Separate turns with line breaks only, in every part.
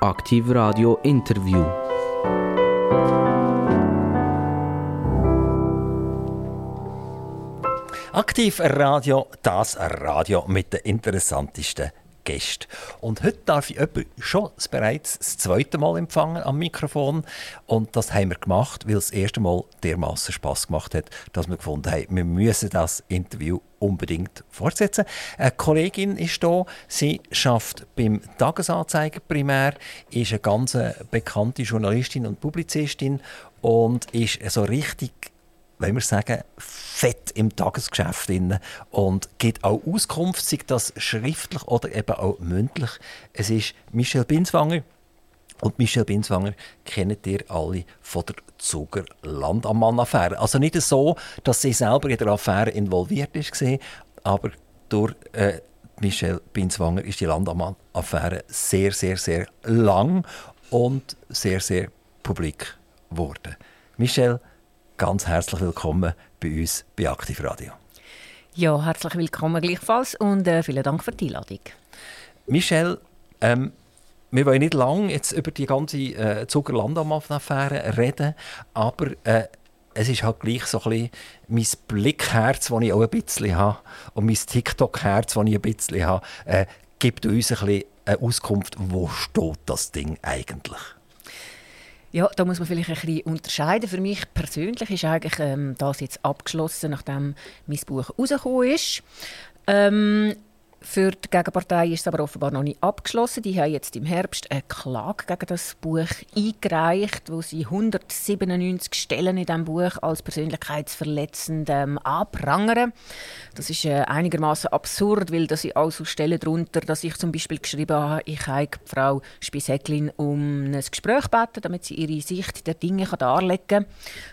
Aktiv Radio Interview.
Aktiv Radio, das Radio mit den interessantesten Gästen. Und heute darf ich schon bereits das zweite Mal empfangen am Mikrofon. Und das haben wir gemacht, weil es das erste Mal dermaßen Spaß gemacht hat, dass wir gefunden haben, wir müssen das Interview unbedingt fortsetzen. Eine Kollegin ist hier, sie schafft beim Tagesanzeiger primär, ist eine ganz bekannte Journalistin und Publizistin und ist so richtig wenn wir sagen, fett im Tagesgeschäft drin und gibt auch Auskunft, sei das schriftlich oder eben auch mündlich. Es ist Michel Binswanger. Und Michel Binswanger kennt ihr alle von der Zuger Landammann-Affäre. Also nicht so, dass sie selber in der Affäre involviert ist, aber durch äh, Michel Binswanger ist die Landammann-Affäre sehr, sehr, sehr lang und sehr, sehr publik geworden. Michel, ganz herzlich willkommen bei uns bei Aktiv Radio.
Ja, herzlich willkommen gleichfalls und äh, vielen Dank für die Einladung.
Michelle, ähm, wir wollen nicht lange jetzt über die ganze äh, Zucker-Landamann-Affäre reden, aber äh, es ist halt gleich so ein bisschen mein Blickherz, das ich auch ein bisschen habe, und mein TikTok-Herz, das ich ein bisschen habe, äh, gibt uns ein bisschen eine Auskunft, wo steht das Ding eigentlich?
Ja, da muss man vielleicht ein bisschen unterscheiden. Für mich persönlich ist eigentlich ähm, das jetzt abgeschlossen, nachdem mein Buch rausgekommen ist. Ähm, für die Gegenpartei ist es aber offenbar noch nicht abgeschlossen. Die haben jetzt im Herbst eine Klage gegen das Buch eingereicht, wo sie 197 Stellen in diesem Buch als persönlichkeitsverletzend ähm, anprangern. Das ist äh, einigermaßen absurd, weil da sind also Stellen darunter, dass ich zum Beispiel geschrieben habe, ich habe Frau Spisäcklin um ein Gespräch gebeten, damit sie ihre Sicht der Dinge darlegen kann.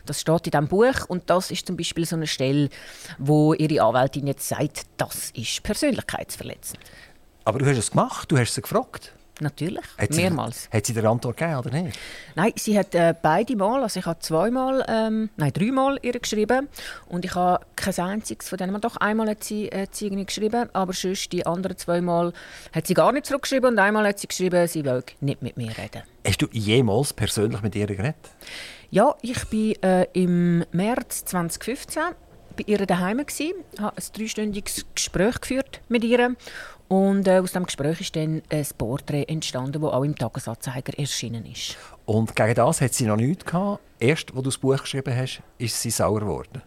Das steht in diesem Buch und das ist zum Beispiel so eine Stelle, wo ihre Anwältin jetzt sagt, das ist Persönlichkeitsverletzend verletzend.
Aber du hast es gemacht, du hast sie gefragt.
Natürlich,
hat
mehrmals.
hat sie dir Antwort gegeben oder nicht?
Nein, sie hat äh, beide Mal, also ich habe zweimal, ähm, nein dreimal ihr geschrieben und ich habe kein einziges von denen, doch einmal hat sie, äh, sie geschrieben, aber sonst die anderen zweimal hat sie gar nicht zurückgeschrieben und einmal hat sie geschrieben, sie will nicht mit mir reden.
Hast du jemals persönlich mit ihr geredet?
Ja, ich bin äh, im März 2015 bei ihr daheim gsi, habe ein dreistündiges Gespräch geführt mit ihr und äh, aus dem Gespräch ist dann ein Porträt entstanden, das auch im Tagesanzeiger erschienen ist.
Und gegen das hat sie noch nichts gehabt. Erst, als du das Buch geschrieben hast, ist sie sauer geworden.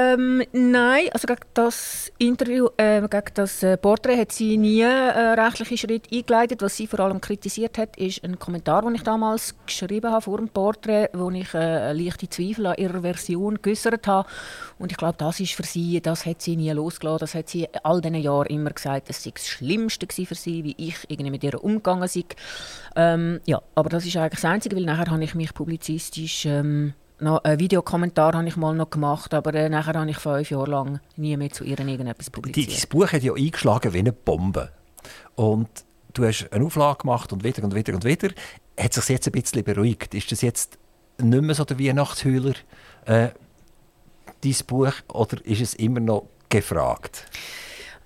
Ähm, nein, also gegen das Interview, äh, gegen das äh, Porträt hat sie nie äh, rechtliche Schritte eingeleitet. Was sie vor allem kritisiert hat, ist ein Kommentar, den ich damals geschrieben habe vor dem Porträt, wo ich äh, leichte Zweifel an ihrer Version geäußert habe. Und ich glaube, das ist für sie, das hat sie nie losgelassen. Das hat sie all diesen Jahren immer gesagt, das sei das Schlimmste für sie, wie ich irgendwie mit ihr umgegangen sei. Ähm, ja, aber das ist eigentlich das Einzige, weil nachher habe ich mich publizistisch ähm, noch einen Videokommentar habe ich mal noch gemacht, aber äh, nachher habe ich fünf Jahre lang nie mehr zu ihr irgendetwas publiziert.
Dein Buch hat ja eingeschlagen wie eine Bombe. Und du hast eine Auflage gemacht und wieder und wieder und wieder. Hat sich jetzt ein bisschen beruhigt? Ist das jetzt nicht mehr so der Weihnachtsheuler, äh, dein Buch, oder ist es immer noch gefragt?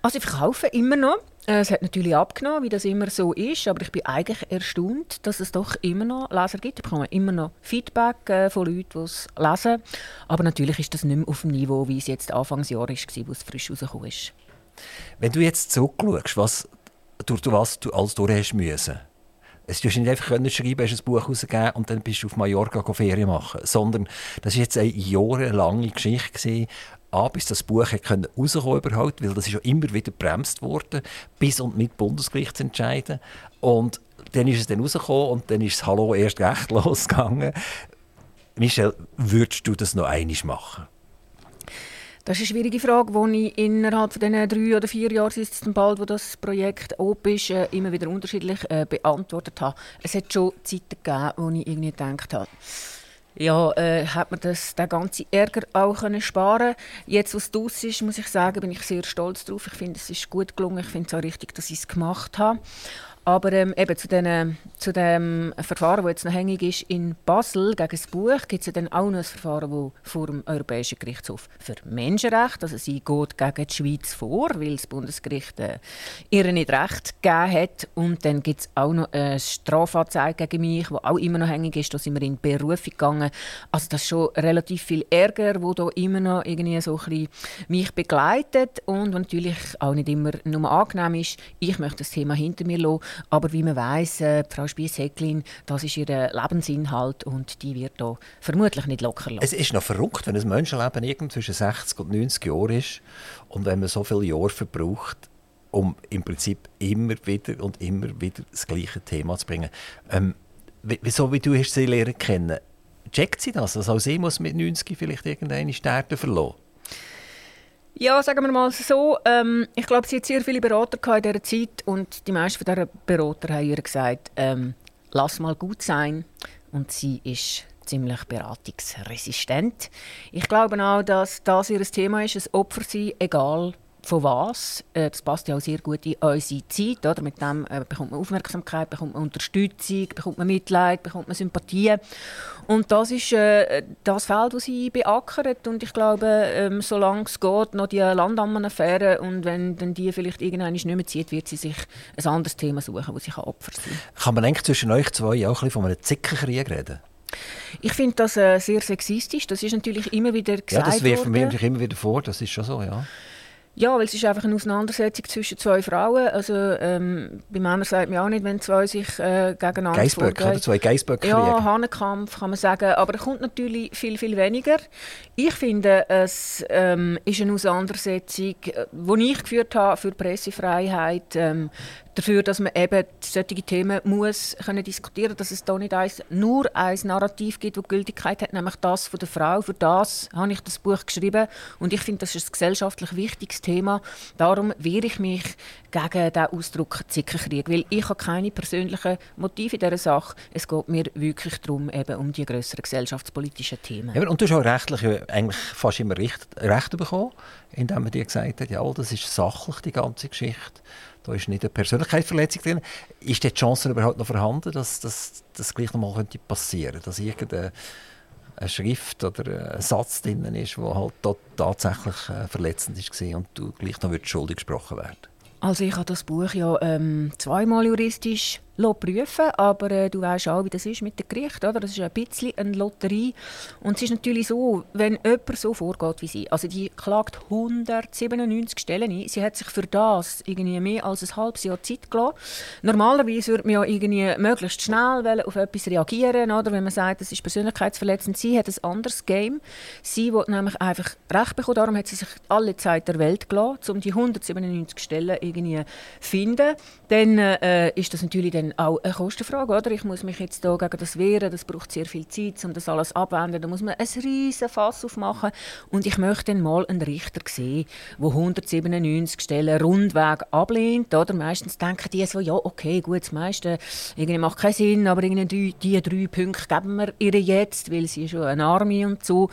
Also ich verkaufe immer noch. Äh, es hat natürlich abgenommen, wie das immer so ist, aber ich bin eigentlich erstaunt, dass es doch immer noch Leser gibt. Ich bekomme immer noch Feedback äh, von Leuten, die es lesen. Aber natürlich ist das nicht mehr auf dem Niveau, wie es jetzt Anfangsjahr war, wo es frisch rausgekommen ist.
Wenn du jetzt zurückschaust, was, durch was du alles durch hast müssen, es du nicht einfach können schreiben, hast ein Buch herausgegeben und dann bist du auf Mallorca Ferien machen, sondern das war jetzt eine jahrelange Geschichte gewesen, A, bis das Buch können rauskommen überhaupt, weil das ist ja immer wieder bremst worden, bis und mit Bundesgericht zu entscheiden. Und dann ist es dann rausgekommen und dann ist das Hallo erst recht losgegangen. Michel, würdest du das noch einmal machen?
Das ist eine schwierige Frage, die ich innerhalb von diesen drei oder vier Jahren, es bald, wo das Projekt op ist, äh, immer wieder unterschiedlich äh, beantwortet habe. Es hat schon Zeiten gegeben, wo ich irgendwie gedacht habe, ja, äh, hat man das, den ganzen Ärger auch können sparen Jetzt, was es ist, muss ich sagen, bin ich sehr stolz darauf. Ich finde, es ist gut gelungen. Ich finde es auch richtig, dass ich es gemacht habe. Aber ähm, eben zu diesen, zu dem Verfahren, das jetzt noch hängig ist in Basel gegen das Buch, gibt es ja dann auch noch ein Verfahren, das vor dem Europäischen Gerichtshof für Menschenrechte, also sie geht gegen die Schweiz vor, weil das Bundesgericht äh, ihr nicht recht gegeben hat. Und dann gibt es auch noch eine Strafanzeige gegen mich, die auch immer noch hängig ist. Da sind wir in Berufung gegangen. Also das ist schon relativ viel Ärger, wo da immer noch irgendwie so ein bisschen mich begleitet und natürlich auch nicht immer nur angenehm ist. Ich möchte das Thema hinter mir lassen, aber wie man weiß, äh, Frau Spies-Häcklin, das ist ihr Lebensinhalt und die wird da vermutlich nicht locker lassen.
Es ist noch verrückt, wenn ein Menschenleben irgend zwischen 60 und 90 Jahren ist und wenn man so viele Jahre verbraucht, um im Prinzip immer wieder und immer wieder das gleiche Thema zu bringen. Ähm, wieso, wie du hast sie lernen kennen, checkt sie das? Also auch sie muss mit 90 vielleicht irgendeine Stärke verloren?
Ja, sagen wir mal so. Ähm, ich glaube, sie hat sehr viele Berater in dieser Zeit und die meisten dieser Berater haben ihr gesagt, ähm, lass mal gut sein. Und sie ist ziemlich beratungsresistent. Ich glaube auch, dass das ihr Thema ist, ein Opfer sein, egal von was. Äh, das passt ja auch sehr gut in unsere Zeit. Oder? Mit dem äh, bekommt man Aufmerksamkeit, bekommt man Unterstützung, bekommt man Mitleid, bekommt man Sympathie. Und das ist äh, das Feld, das sie beackert. Und ich glaube, ähm, solange es geht, noch die Landammenaffäre und wenn dann die vielleicht irgendwann nicht mehr zieht, wird sie sich ein anderes Thema suchen, wo sie Opfer sein
kann. Kann man eigentlich zwischen euch zwei auch ein bisschen von einem Zickenkrieg reden?
Ich finde das äh, sehr sexistisch. Das ist natürlich immer wieder gesagt
Ja, das wirft mir immer wieder vor. Das ist schon so, ja.
Ja, weil es ist einfach eine Auseinandersetzung zwischen zwei Frauen. Also ähm, bei Männern sagt man auch nicht, wenn zwei sich äh, gegeneinander
Geissböcke, oder? Zwei Geissböcke
Ja, Hahnenkampf kann man sagen. Aber da kommt natürlich viel, viel weniger. Ich finde, es ähm, ist eine Auseinandersetzung, die ich geführt habe für die Pressefreiheit, ähm, dafür, dass man eben solche Themen muss können diskutieren dass es da nicht eins, nur ein Narrativ gibt, das Gültigkeit hat, nämlich das von der Frau. Für das habe ich das Buch geschrieben und ich finde, das ist ein gesellschaftlich wichtiges Thema. Darum wehre ich mich gegen den Ausdruck Zickenkrieg, weil ich habe keine persönlichen Motive in dieser Sache. Es geht mir wirklich darum, eben um die größeren gesellschaftspolitischen Themen.
Ja, und du hast auch rechtlich eigentlich fast immer Recht, Recht bekommen, indem man dir gesagt hat, ja, das ist sachlich, die ganze Geschichte. Da ist nicht eine Persönlichkeitsverletzung drin. Ist die Chance überhaupt noch vorhanden, dass das gleich noch mal passieren könnte? Dass irgendeine eine Schrift oder ein Satz drin ist, der halt tatsächlich äh, verletzend war und du gleich noch schuldig gesprochen werden
Also ich habe das Buch ja ähm, zweimal juristisch prüfen aber äh, du weißt auch, wie das ist mit dem Gericht. Oder? Das ist ein bisschen eine Lotterie. Und es ist natürlich so, wenn jemand so vorgeht wie sie, also die klagt 197 Stellen ein, sie hat sich für das irgendwie mehr als ein halbes Jahr Zeit gelassen. Normalerweise würde man ja irgendwie möglichst schnell auf etwas reagieren, oder? wenn man sagt, das ist persönlichkeitsverletzend. Sie hat ein anderes Game. Sie will nämlich einfach Recht bekommen, darum hat sie sich alle Zeit der Welt gelassen, um die 197 Stellen irgendwie zu finden. Dann äh, ist das natürlich dann auch eine Kostenfrage. Oder? Ich muss mich jetzt hier gegen das wehren, das braucht sehr viel Zeit, um das alles abzuwenden. Da muss man ein riesen Fass aufmachen. Und ich möchte dann mal einen Richter sehen, der 197 Stellen rundweg ablehnt. Oder? Meistens denken die so, ja, okay, gut, das meiste irgendwie macht keinen Sinn, aber irgendwie die, drei Punkte geben wir ihr jetzt, weil sie schon eine Armee und so.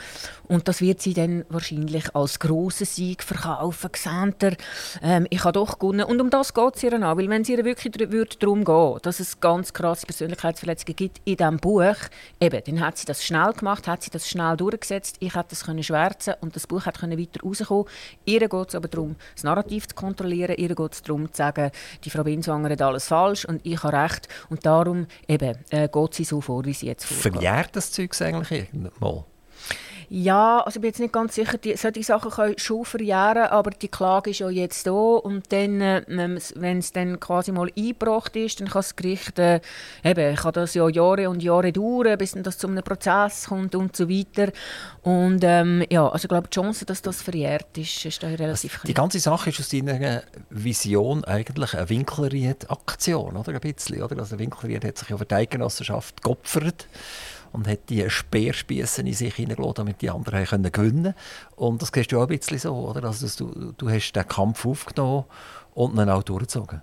Und das wird sie dann wahrscheinlich als grossen Sieg verkaufen. Seht ähm, ich habe doch gewonnen. Und um das geht es ihr an. Weil wenn es ihr wirklich darum geht, dass es ganz krasse Persönlichkeitsverletzungen gibt in diesem Buch, eben, dann hat sie das schnell gemacht, hat sie das schnell durchgesetzt. Ich hätte das können schwärzen und das Buch hat weiter rauskommen. Ihr geht es aber darum, das Narrativ zu kontrollieren. Ihr geht es darum, zu sagen, die Frau Binswanger hat alles falsch und ich habe recht. Und darum eben, äh, geht sie so vor, wie sie jetzt
vorgeht. Verjährt das Zeug eigentlich irgendwann?
Ja, also ich bin jetzt nicht ganz sicher, die, solche Sachen können schon verjähren, aber die Klage ist ja jetzt da und dann, äh, wenn es dann quasi mal eingebracht ist, dann kann das Gericht, äh, eben, kann das ja Jahre und Jahre dauern, bis dann das zu einem Prozess kommt und so weiter. Und ähm, ja, also ich glaube, die Chance, dass das verjährt ist, ist da relativ
also, Die ganze Sache ist aus deiner Vision eigentlich eine Winkelried-Aktion, oder? Ein bisschen, oder? Also Winkelried hat sich ja für die Eidgenossenschaft geopfert und hat die Speerspiessen in sich hineingelassen, damit die anderen können gewinnen Und das siehst du auch ein bisschen so, oder? Also, du, du hast den Kampf aufgenommen und ihn auch durchgezogen.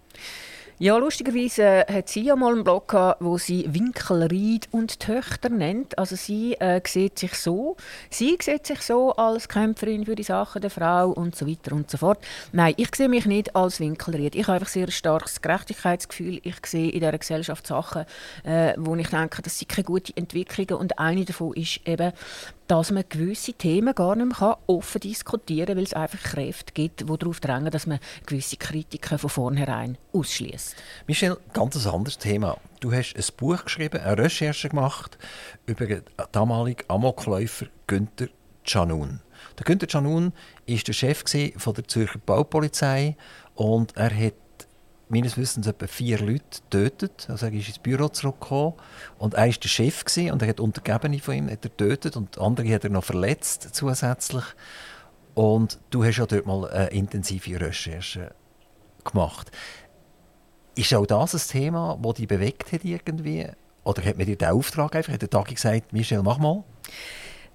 Ja, lustigerweise äh, hat sie ja mal einen Blog gehabt, wo sie Winkelried und Töchter nennt. Also sie äh, sieht sich so, sie sieht sich so als Kämpferin für die Sachen der Frau und so weiter und so fort. Nein, ich sehe mich nicht als Winkelried. Ich habe einfach sehr starkes Gerechtigkeitsgefühl. Ich sehe in dieser Gesellschaft Sachen, äh, wo ich denke, das sind keine guten Entwicklungen und eine davon ist eben, dass man gewisse Themen gar nicht mehr offen diskutieren kann, weil es einfach Kräfte gibt, die darauf drängen, dass man gewisse Kritiken von vornherein ausschließt.
Michel, ganz ein anderes Thema. Du hast ein Buch geschrieben, eine Recherche gemacht über den damaligen Amokläufer Günther Canun. Der Günther Canun war der Chef der Zürcher Baupolizei und er hat meines Wissens etwa vier Leute getötet. Also er ist ins Büro zurückgekommen und er war der Chef und er hat Untergebene von ihm hat er getötet und andere hat er noch verletzt zusätzlich. Und du hast ja dort mal eine intensive Recherche gemacht. Ist auch das ein Thema, das dich bewegt hat irgendwie? Oder hat mir dir den Auftrag einfach, hat der Tag gesagt, Michel, mach mal?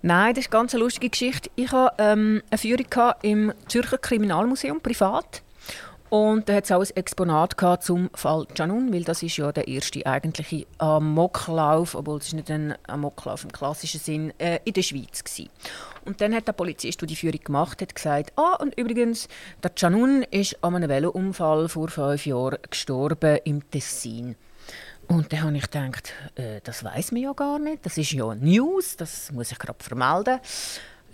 Nein, das ist eine ganz lustige Geschichte. Ich hatte ähm, eine Führung im Zürcher Kriminalmuseum, privat. Und da hat es auch ein Exponat zum Fall Janun, weil das ist ja der erste eigentliche Amoklauf, obwohl es nicht ein Amoklauf im klassischen Sinn, äh, in der Schweiz war. Und dann hat der Polizist, der die Führung gemacht hat, gesagt, ah, und übrigens, der Janun ist an einem Velounfall vor fünf Jahren gestorben im Tessin. Und dann habe ich gedacht, äh, das weiß man ja gar nicht, das ist ja News, das muss ich gerade vermelden.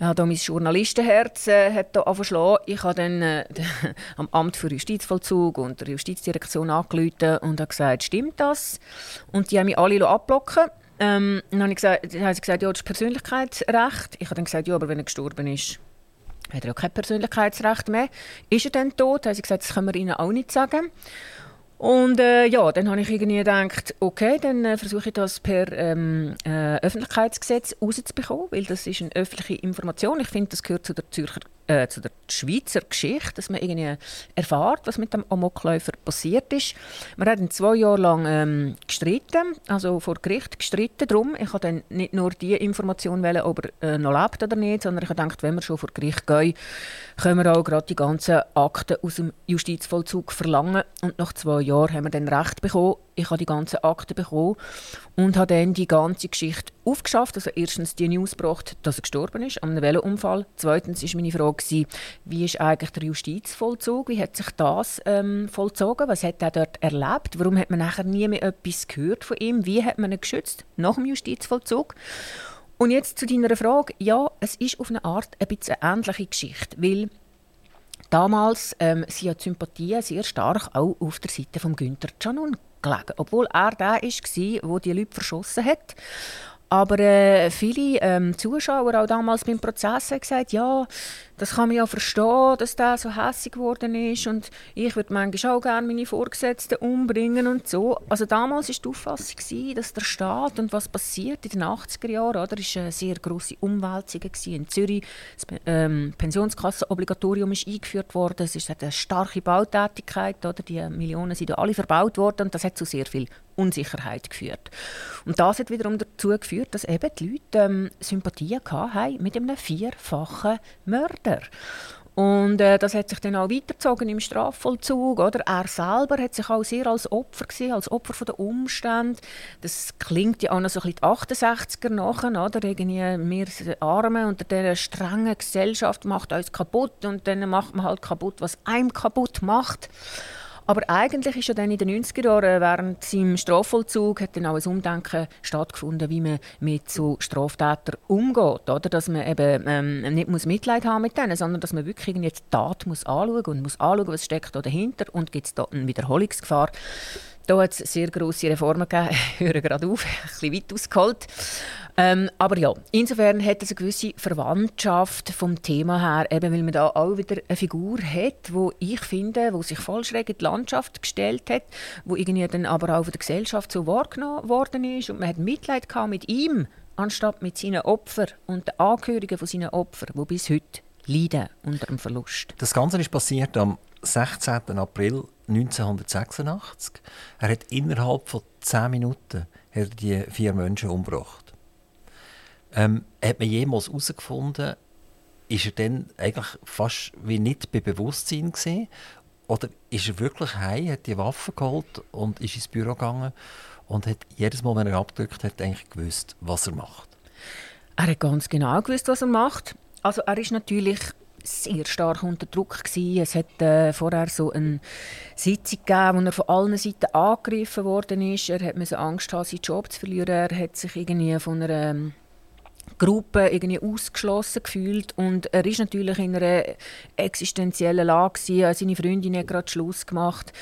Ja, da mein Journalistenherz äh, hat da angeschlagen. Ich habe dann äh, am Amt für Justizvollzug und der Justizdirektion angerufen und habe gesagt, stimmt das? Und die haben mich alle abblocken ähm, dann habe ich gesagt, dann haben sie gesagt, ja, das ist Persönlichkeitsrecht. Ich habe dann gesagt, ja, aber wenn er gestorben ist, hat er ja kein Persönlichkeitsrecht mehr. Ist er dann tot? Dann haben sie gesagt, das können wir ihnen auch nicht sagen. Und äh, ja, dann habe ich irgendwie gedacht, okay, dann äh, versuche ich das per ähm, äh, Öffentlichkeitsgesetz rauszubekommen, weil das ist eine öffentliche Information. Ich finde, das gehört zu der Zürcher äh, zu der Schweizer Geschichte, dass man irgendwie erfährt, was mit dem Amokläufer passiert ist. Wir haben zwei Jahre lang ähm, gestritten, also vor Gericht gestritten darum. Ich habe dann nicht nur die Information wählen, ob er äh, noch lebt oder nicht, sondern ich habe gedacht, wenn wir schon vor Gericht gehen, können wir auch gerade die ganzen Akten aus dem Justizvollzug verlangen. Und nach zwei Jahren haben wir dann Recht bekommen, ich habe die ganzen Akten bekommen und habe dann die ganze Geschichte aufgeschafft. Also erstens die News gebracht, dass er gestorben ist an einem Velounfall. Zweitens war meine Frage gewesen, wie ist eigentlich der Justizvollzug? Wie hat sich das ähm, vollzogen? Was hat er dort erlebt? Warum hat man nachher nie mehr etwas gehört von ihm? Wie hat man ihn geschützt nach dem Justizvollzug? Und jetzt zu deiner Frage. Ja, es ist auf eine Art ein bisschen eine ähnliche Geschichte, weil Damals ähm, sind ja Sympathien sehr stark auch auf der Seite von Günther Canun gelegen. Obwohl er der war, der die Leute verschossen hat. Aber äh, viele ähm, Zuschauer, auch damals beim Prozess, haben gesagt, ja, das kann man ja verstehen, dass der so hässlich geworden ist und ich würde manchmal auch gerne meine Vorgesetzten umbringen und so. Also damals war die Auffassung, dass der Staat und was passiert in den 80er Jahren, oder, ist eine sehr grosse Umwälzung in Zürich. Das ähm, Pensionskassenobligatorium ist eingeführt worden, es ist eine starke Bautätigkeit, oder, die Millionen sind alle verbaut worden und das hat zu sehr viel Unsicherheit geführt. Und das hat wiederum dazu geführt, dass eben die Leute ähm, Sympathien hatten mit einem vierfachen Mörder. Und äh, das hat sich dann auch weitergezogen im Strafvollzug. Oder? Er selber hat sich auch sehr als Opfer gesehen, als Opfer der Umstände. Das klingt ja auch noch so ein bisschen die 68er nachher? Irgendwie, wir Arme unter dieser strengen Gesellschaft macht uns kaputt und dann macht man halt kaputt, was einem kaputt macht. Aber eigentlich ist ja dann in den 90er Jahren während seinem Strafvollzug hat dann auch ein Umdenken stattgefunden, wie man mit so Straftätern umgeht. Oder? Dass man eben ähm, nicht muss Mitleid haben mit denen, sondern dass man wirklich die Tat muss anschauen und muss anschauen, was steckt da dahinter und gibt es da eine Wiederholungsgefahr. Da hat es sehr grosse Reformen gegeben. Ich höre gerade auf, ein bisschen weit ausgeholt. Ähm, aber ja, insofern hat es eine gewisse Verwandtschaft vom Thema her, eben weil man da auch wieder eine Figur hat, wo ich finde, wo sich voll schräg in die Landschaft gestellt hat, wo irgendwie dann aber auch von der Gesellschaft so wahrgenommen worden ist und man hat Mitleid gehabt mit ihm, anstatt mit seinen Opfern und den Angehörigen von seinen Opfern, die bis heute leiden unter dem Verlust.
Das Ganze ist passiert am 16. April 1986. Er hat innerhalb von 10 Minuten die vier Menschen umgebracht. Ähm, hat man jemals herausgefunden, ist er dann eigentlich fast wie nicht bei Bewusstsein gesehen? Oder ist er wirklich heim, hat die Waffe geholt und ist ins Büro gegangen und hat jedes Mal, wenn er abgedrückt hat, eigentlich gewusst, was er macht?
Er hat ganz genau gewusst, was er macht. Also er ist natürlich sehr stark unter Druck gewesen. Es hat äh, vorher so eine Sitzung gegeben, wo er von allen Seiten angegriffen worden ist. Er hat Angst haben, seinen Job zu verlieren. Er hat sich irgendwie von einer ähm, Gruppe irgendwie ausgeschlossen gefühlt und er ist natürlich in einer existenziellen Lage gewesen. Seine Freundin hat gerade Schluss gemacht.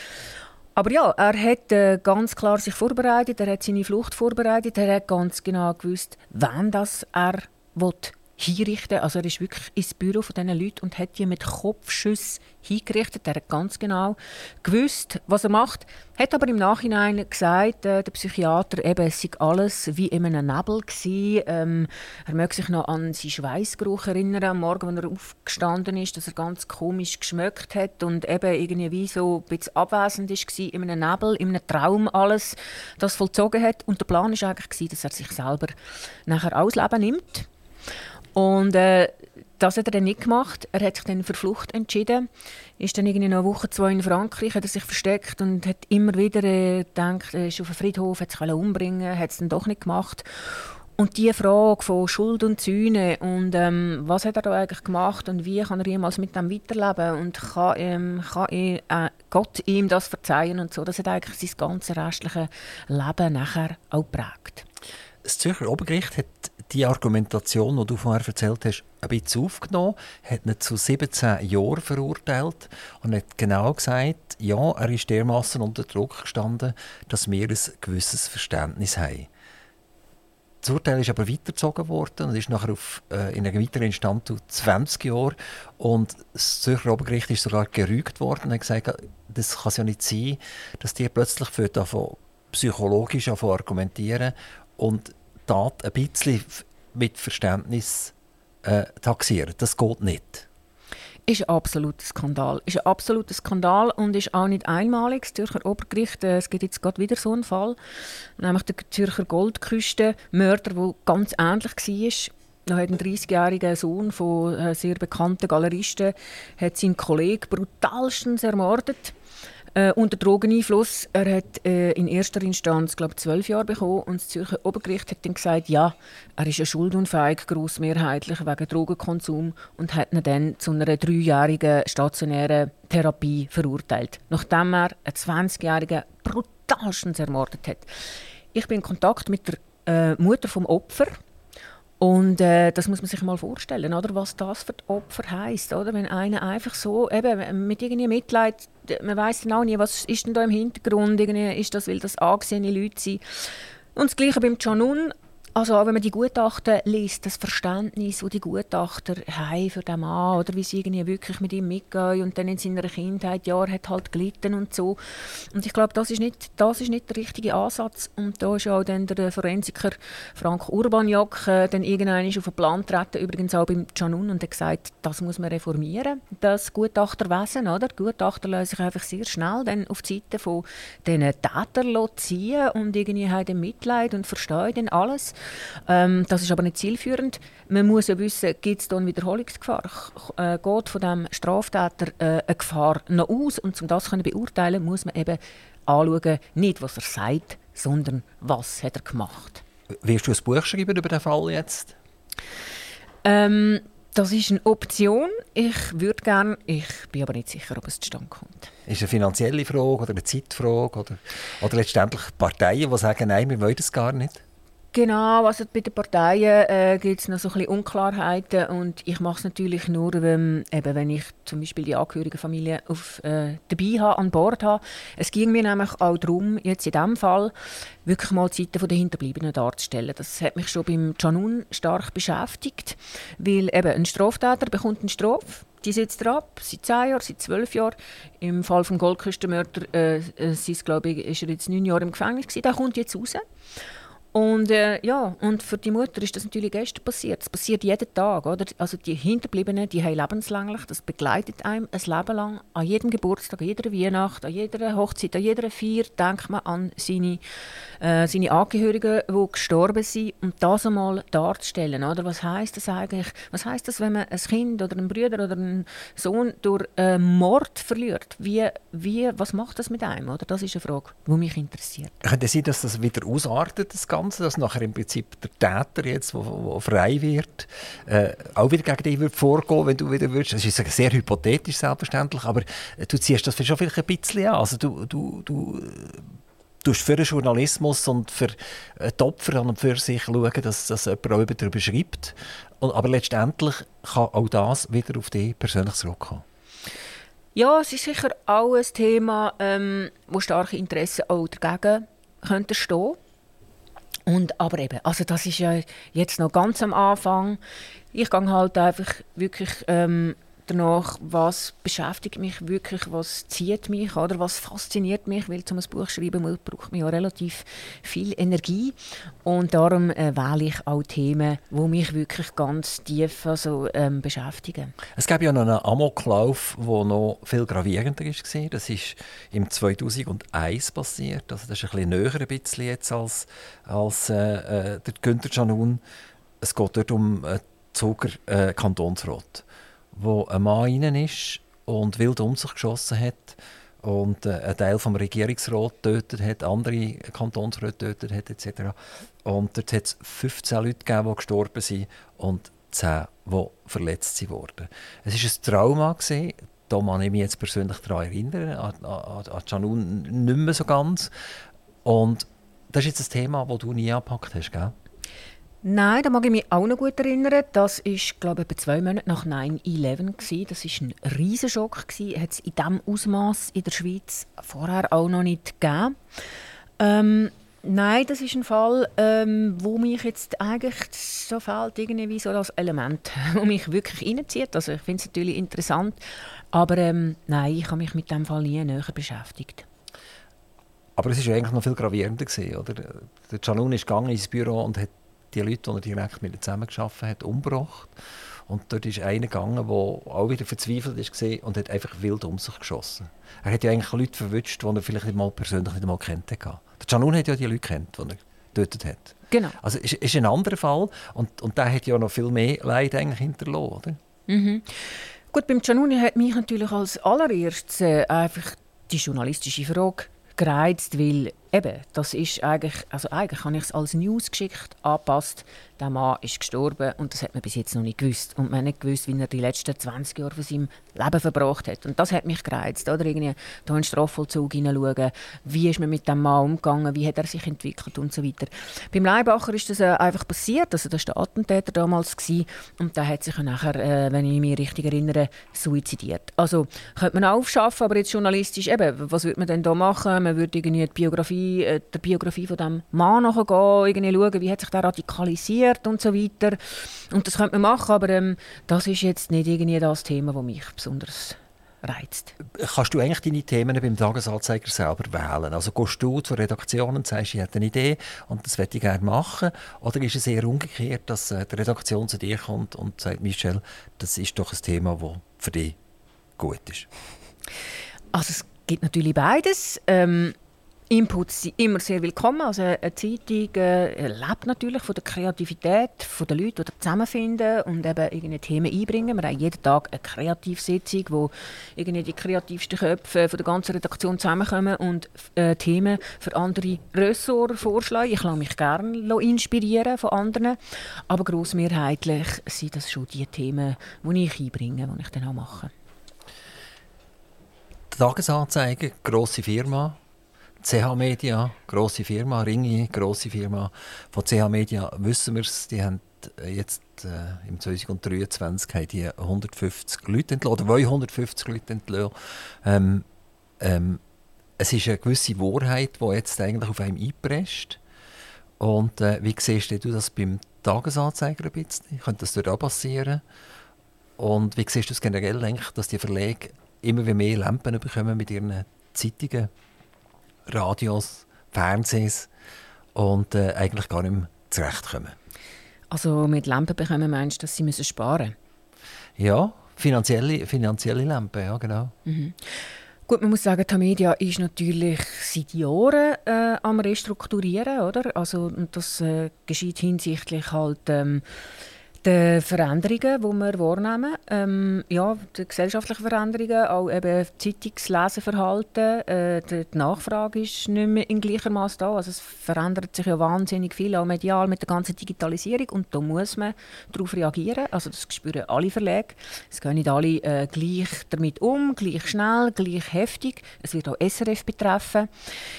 Aber ja, er hat äh, ganz klar sich vorbereitet, er hat seine Flucht vorbereitet, er hat ganz genau gewusst, wann das er will hinrichten. Also er ist wirklich ins Büro von diesen Leuten und hat die mit Kopfschüssen hingerichtet. Er hat ganz genau gewusst, was er macht. Hat aber im Nachhinein gesagt, äh, der Psychiater, eben, es sei alles wie in einem Nebel gewesen. Ähm, er möge sich noch an seinen Schweißgeruch erinnern, am Morgen, als er aufgestanden ist, dass er ganz komisch geschmeckt hat und eben irgendwie wie so ein bisschen abwesend war in einem Nebel, in einem Traum alles das vollzogen hat. Und der Plan war eigentlich, dass er sich selber nachher ausleben nimmt und äh, das hat er dann nicht gemacht. Er hat sich dann für Flucht entschieden. Ist dann irgendwie noch eine Woche, zwei in Frankreich, hat er sich versteckt und hat immer wieder äh, gedacht, er ist auf dem Friedhof, hat sich umbringen hat es dann doch nicht gemacht. Und die Frage von Schuld und Sühne und ähm, was hat er da eigentlich gemacht und wie kann er jemals mit dem weiterleben und kann, ähm, kann äh, Gott ihm das verzeihen und so, das hat eigentlich sein ganzes restliche Leben nachher auch geprägt.
Das Zürcher Obergericht hat die Argumentation, die du vorher erzählt hast, ein bisschen aufgenommen, hat ihn zu 17 Jahren verurteilt und hat genau gesagt, ja, er ist dermaßen unter Druck gestanden, dass wir ein gewisses Verständnis haben. Das Urteil ist aber weitergezogen worden und ist nachher auf, äh, in einer weiteren Instanz zu 20 Jahren. Und das Zürcher Obergericht ist sogar gerügt worden und hat gesagt, das kann ja nicht sein, dass die plötzlich für davon psychologisch argumentieren und Tat ein bisschen mit Verständnis äh, taxieren. Das geht nicht.
Ist ein absoluter Skandal. Ist ein absoluter Skandal und ist auch nicht einmalig. Das Zürcher Obergericht, äh, es gibt jetzt gerade wieder so einen Fall, nämlich der Zürcher Goldküstenmörder, der ganz ähnlich war. Da hat ein 30-jähriger Sohn von äh, sehr bekannten Galeristen hat seinen Kollegen brutalstens ermordet äh, unter Drogeneinfluss. Er hat äh, in erster Instanz glaube zwölf Jahre bekommen und das Zürcher Obergericht hat dann gesagt, ja, er ist ja schuldunfähig, grossmehrheitlich wegen Drogenkonsum und hat ihn dann zu einer dreijährigen stationären Therapie verurteilt, nachdem er einen 20-jährigen brutalstens ermordet hat. Ich bin in Kontakt mit der äh, Mutter vom Opfer und äh, das muss man sich mal vorstellen, oder? was das für die Opfer heisst. Oder? Wenn einer einfach so, eben, mit irgendwie Mitleid, man weiß dann nie, was ist denn da im Hintergrund, irgendwie, ist das, weil das angesehene Leute sind. Und das Gleiche beim Canun, also auch wenn man die Gutachten liest, das Verständnis, das die Gutachter haben für den Mann oder wie sie irgendwie wirklich mit ihm mitgehen und dann in seiner Kindheit, ja, er hat halt gelitten und so. Und ich glaube, das ist nicht, das ist nicht der richtige Ansatz. Und da ist ja auch dann der Forensiker Frank Urbaniak äh, dann irgendwann auf den Plan getreten, übrigens auch beim Canun und hat gesagt, das muss man reformieren, das Gutachterwesen, oder? Die Gutachter lassen sich einfach sehr schnell dann auf die Seite von diesen Tätern ziehen und irgendwie haben Mitleid und verstehen dann alles. Ähm, das ist aber nicht zielführend. Man muss ja wissen, gibt es da eine Wiederholungsgefahr? Äh, geht von dem Straftäter äh, eine Gefahr noch aus? Und um das zu beurteilen, muss man eben anschauen, nicht was er sagt, sondern was hat er gemacht.
Wirst du ein Buch schreiben über den Fall jetzt?
Ähm, das ist eine Option. Ich würde gerne, ich bin aber nicht sicher, ob es zustande kommt.
Ist es eine finanzielle Frage oder eine Zeitfrage? Oder, oder letztendlich Parteien, die sagen, nein, wir wollen das gar nicht?
Genau, also bei den Parteien äh, gibt es noch so ein bisschen Unklarheiten und ich mache es natürlich nur, wenn, eben, wenn ich zum Beispiel die angehörige Familie auf, äh, dabei habe, an Bord habe. Es ging mir nämlich auch darum, jetzt in diesem Fall wirklich mal die Seite der Hinterbliebenen darzustellen. Das hat mich schon beim Canun stark beschäftigt, weil eben ein Straftäter bekommt eine Strafe, die sitzt ab, seit 10 Jahren, seit 12 Jahren. Im Fall des Goldküstenmörder äh, äh, ich, ist er jetzt 9 Jahre im Gefängnis gewesen. Der kommt jetzt raus. Und äh, ja, und für die Mutter ist das natürlich gestern passiert. Es passiert jeden Tag, oder? Also die Hinterbliebenen, die haben lebenslänglich, das begleitet einem ein Leben lang. An jedem Geburtstag, an jeder Weihnacht, an jeder Hochzeit, an jeder Feier denkt man an seine, äh, seine Angehörigen, die gestorben sind. Und das einmal darzustellen, oder? Was heißt das eigentlich? Was heißt das, wenn man ein Kind oder einen Bruder oder einen Sohn durch äh, Mord verliert? Wie, wie, was macht das mit einem, oder? Das ist eine Frage, die mich interessiert.
Könnte sein, dass das wieder ausartet, das Ganze? Ganze, dass nachher im Prinzip der Täter jetzt, der frei wird, äh, auch wieder gegen dich wird vorgehen, wenn du wieder würdest. Das ist sehr hypothetisch selbstverständlich, aber äh, du ziehst das schon vielleicht ein bisschen an. Also du, du, du tust für den Journalismus und für die Opfer an und für sich schauen, dass, dass jemand darüber schreibt. Aber letztendlich kann auch das wieder auf dich persönlich zurückkommen.
Ja, es ist sicher auch ein Thema, ähm, wo starke Interessen auch dagegen könnten stehen und, aber eben, also das ist ja jetzt noch ganz am Anfang. Ich gehe halt einfach wirklich ähm, danach, was beschäftigt mich wirklich, was zieht mich oder was fasziniert mich, weil zum ein Buch schreiben braucht man ja relativ viel Energie und darum äh, wähle ich auch Themen, die mich wirklich ganz tief also, ähm, beschäftigen.
Es gab ja noch einen Amoklauf, der noch viel gravierender war. Das ist im 2001 passiert. Also das ist ein bisschen näher ein bisschen jetzt als, als äh, äh der Günther Canun. Es geht dort um äh, Zuger äh, Kantonsrat wo ein Mann rein ist und wild um sich geschossen hat und äh, einen Teil vom Regierungsrat tötet hat, andere Kantonsräte tötet hat etc. Und dort hat es 15 Leute gegeben, die gestorben sind und 10, die verletzt wurden. Es war ein Trauma. Da kann ich mich jetzt persönlich daran erinnern, an, an, nicht mehr so ganz. Und das ist jetzt ein Thema, das du nie angepackt hast, gell?
Nein, da mag ich mich auch noch gut erinnern. Das war, glaube ich, etwa zwei Monate nach 9-11. Das war ein Riesenschock. Hat es in diesem Ausmaß in der Schweiz vorher auch noch nicht gegeben. Ähm, nein, das ist ein Fall, ähm, wo mich jetzt eigentlich so fehlt, irgendwie so das Element, wo mich wirklich reinzieht. Also ich finde es natürlich interessant, aber ähm, nein, ich habe mich mit dem Fall nie näher beschäftigt.
Aber es war eigentlich noch viel gravierender oder? Der Janun ist gegangen ins Büro und hat die Leute, die er direkt mit ihnen zusammengearbeitet hat, umgebracht. Und dort ist einer gegangen, der auch wieder verzweifelt war und hat einfach wild um sich geschossen. Er hat ja eigentlich Leute verwünscht, die er vielleicht mal persönlich nicht einmal kennt. Der Janun hat ja die Leute kennt, die er getötet hat.
Genau.
Also ist, ist ein anderer Fall und, und der hat ja noch viel mehr Leid eigentlich hinterlassen, oder?
Mhm. Gut, beim Januni hat mich natürlich als allererstes äh, einfach die journalistische Frage gereizt, weil eben, das ist eigentlich, also eigentlich habe ich es als News geschickt, angepasst. Der Mann ist gestorben und das hat man bis jetzt noch nicht gewusst. Und man hat nicht gewusst, wie er die letzten 20 Jahre von seinem Leben verbracht hat. Und das hat mich gereizt. Oder irgendwie da in den Strafvollzug hineinschauen, wie ist man mit dem Mann umgegangen, wie hat er sich entwickelt und so weiter. Beim Leibacher ist das äh, einfach passiert. Also das war der Attentäter damals gewesen, und der hat sich nachher, äh, wenn ich mich richtig erinnere, suizidiert. Also könnte man aufschaffen, aber jetzt journalistisch eben, was würde man denn da machen? Man würde irgendwie die Biografie, äh, der Biografie von dem Mann nachgehen, irgendwie schauen, wie hat sich der radikalisiert und so weiter. Und das könnte man machen, aber ähm, das ist jetzt nicht irgendwie das Thema, das mich besonders reizt.
Kannst du eigentlich deine Themen beim Tagesanzeiger selber wählen? Also gehst du zur Redaktion und sagst, ich hätte eine Idee und das möchte ich gerne machen? Oder ist es eher umgekehrt, dass äh, die Redaktion zu dir kommt und sagt, Michel, das ist doch ein Thema, das für dich gut ist?
Also es gibt natürlich beides. Ähm, Inputs sind immer sehr willkommen. Also eine Zeitung äh, lebt natürlich von der Kreativität von den Leuten, die zusammenfinden und eben irgendeine Themen einbringen. Wir haben jeden Tag eine Kreativsitzung, wo irgendwie die kreativsten Köpfe von der ganzen Redaktion zusammenkommen und äh, Themen für andere Ressorts vorschlagen. Ich lasse mich gerne inspirieren von anderen, aber grossmehrheitlich sind das schon die Themen, die ich einbringe, die ich dann auch mache.
Tagesanzeiger, grosse Firma, CH Media, grosse Firma, Ringi, grosse Firma. Von CH Media wissen wir es, die haben jetzt äh, im 2023 haben die 150 Leute entlassen, oder 250 Leute entlassen. Ähm, ähm, es ist eine gewisse Wahrheit, die jetzt eigentlich auf einem einpresst. Und äh, wie siehst du das beim Tagesanzeiger ein bisschen? Könnte das dort auch passieren? Und wie siehst du es generell, dass die Verlage immer mehr Lampen bekommen mit ihren Zeitungen, Radios, Fernsehs und äh, eigentlich gar nicht mehr zurechtkommen.
Also mit Lampen bekommen meinst du, dass sie müssen sparen
Ja, finanzielle, finanzielle Lampen, ja genau.
Mhm. Gut, man muss sagen, die Media ist natürlich seit Jahren äh, am Restrukturieren, oder? Also, und das äh, geschieht hinsichtlich halt ähm, die Veränderungen, die wir wahrnehmen, ähm, ja, die gesellschaftlichen Veränderungen, auch eben Zeitungsleseverhalten, äh, die Nachfrage ist nicht mehr in gleicher Maße da. Also es verändert sich ja wahnsinnig viel, auch medial mit der ganzen Digitalisierung und da muss man darauf reagieren. Also das spüren alle Verlage. Es gehen nicht alle äh, gleich damit um, gleich schnell, gleich heftig. Es wird auch SRF betreffen.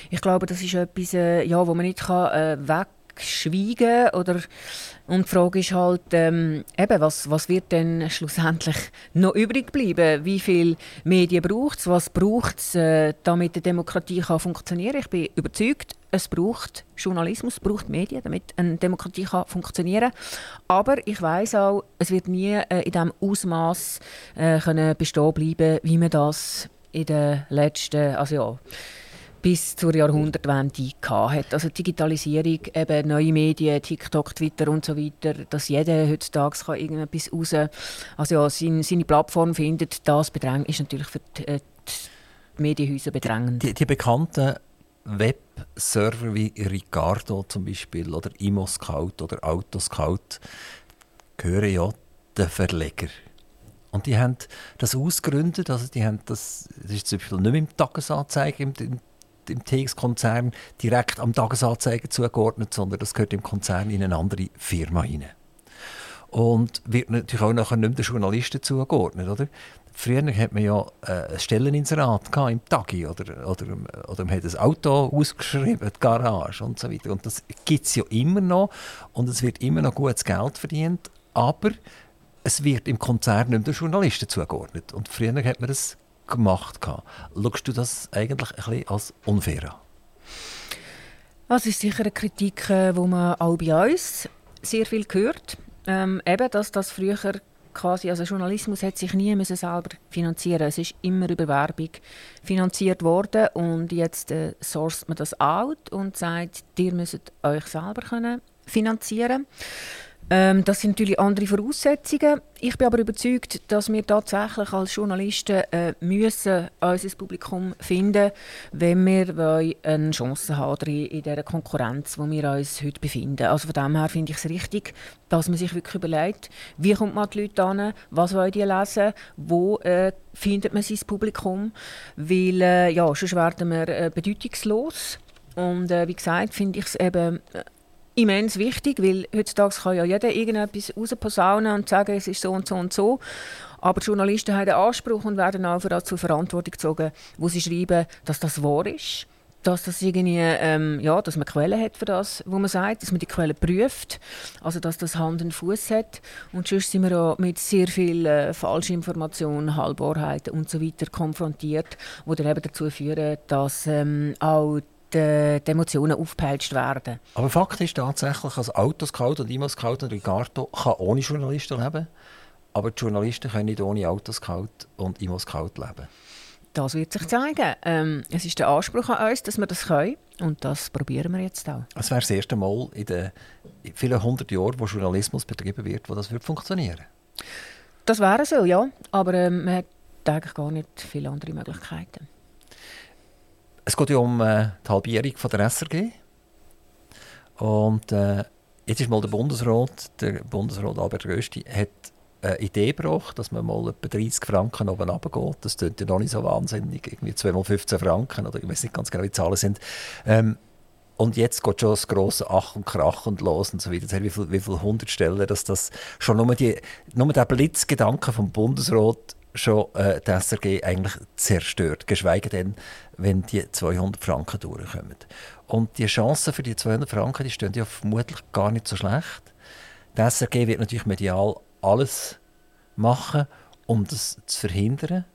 Ich glaube, das ist etwas, äh, ja, wo man nicht kann, äh, weg schweigen oder und die Frage ist halt, ähm, eben, was, was wird denn schlussendlich noch übrig bleiben? Wie viele Medien braucht es? Was braucht es, äh, damit die Demokratie kann funktionieren kann? Ich bin überzeugt, es braucht Journalismus, es braucht Medien, damit eine Demokratie kann funktionieren Aber ich weiß auch, es wird nie äh, in dem Ausmaß äh, bestehen bleiben, wie man das in den letzten, also ja, bis zur Jahrhundertwende hat. Also Digitalisierung, eben neue Medien, TikTok, Twitter und so weiter, dass jeder heutzutage kann irgendetwas raus, also ja, seine, seine Plattform findet, das Bedräng ist natürlich für die, äh, die Medienhäuser bedrängend.
Die, die bekannten Webserver wie Ricardo zum Beispiel oder ImoScout oder Autoscout gehören ja den Verleger. Und die haben das ausgegründet, also die haben das, das ist zum Beispiel nicht mehr im Tagesanzeiger, im, im im TX-Konzern direkt am Tagesanzeiger zugeordnet, sondern das gehört im Konzern in eine andere Firma hinein. Und wird natürlich auch nachher nicht mehr den Journalisten zugeordnet, oder? Früher hat man ja äh, ein Stelleninserat im Tagi oder, oder, oder man hat ein Auto ausgeschrieben, die Garage und so weiter. Und das gibt es ja immer noch und es wird immer noch gutes Geld verdient, aber es wird im Konzern nicht mehr den Journalisten zugeordnet. Und früher hat man das gemacht. Schaust du das eigentlich ein bisschen als unfair an?
Das ist sicher eine Kritik, die äh, man auch bei uns sehr viel hört. Ähm, eben, dass das früher quasi, also Journalismus hat sich nie müssen selber finanzieren. Es ist immer über Werbung finanziert worden und jetzt äh, sourced man das out und sagt, ihr müsst euch selber können finanzieren. Ähm, das sind natürlich andere Voraussetzungen. Ich bin aber überzeugt, dass wir tatsächlich als Journalisten äh, müssen unser Publikum finden wenn wir eine Chance haben in dieser Konkurrenz, wo wir uns heute befinden. Also von dem her finde ich es richtig, dass man sich wirklich überlegt, wie kommt man die Leute an, was wollen die lesen, wo äh, findet man sein Publikum, weil äh, ja, sonst werden wir äh, bedeutungslos. Und äh, wie gesagt, finde ich es eben äh, immens wichtig, weil heutzutage kann ja jeder irgendetwas rausposaunen und sagen, es ist so und so und so. Aber Journalisten haben den Anspruch und werden auch dazu Verantwortung gezogen, wo sie schreiben, dass das wahr ist dass das irgendwie, ähm, ja, dass man Quellen hat für das, was man sagt, dass man die Quellen prüft, also dass das Hand und Fuß hat. Und sonst sind wir auch mit sehr viel äh, Falschinformationen, Halbwahrheiten und so konfrontiert, die dann eben dazu führen, dass ähm, auch die, die Emotionen aufgepeitscht werden.
Aber Fakt ist tatsächlich, dass Autoscout und Imoscout und Ricardo kann ohne Journalisten leben aber die Journalisten können nicht ohne Autoscout und Imoscout leben.
Das wird sich zeigen. Ähm, es ist der Anspruch an uns, dass wir das können. Und das probieren wir jetzt auch.
Es wäre das erste Mal in den vielen hundert Jahren, wo Journalismus betrieben wird, wo das wird funktionieren
Das wäre so, ja. Aber ähm, man hat eigentlich gar nicht viele andere Möglichkeiten.
Es geht ja um äh, die Halbierung von der SRG. Und äh, jetzt ist mal der Bundesrat, der Bundesrat Albert Rösti, hat eine Idee gebracht, dass man mal etwa 30 Franken oben runtergeht. Das klingt ja noch nicht so wahnsinnig, irgendwie 2 mal 15 Franken oder ich weiß nicht ganz genau, wie die Zahlen sind. Ähm, und jetzt geht schon das grosse Ach und Krach und los und so weiter. Wie viele wie viel hundert Stellen, dass das schon nur, die, nur der Blitzgedanke vom Bundesrat schon äh, die SRG eigentlich zerstört, geschweige denn, wenn die 200 Franken durchkommen. Und die Chancen für die 200 Franken, die stehen ja vermutlich gar nicht so schlecht. Die SRG wird natürlich medial alles machen, um das zu verhindern.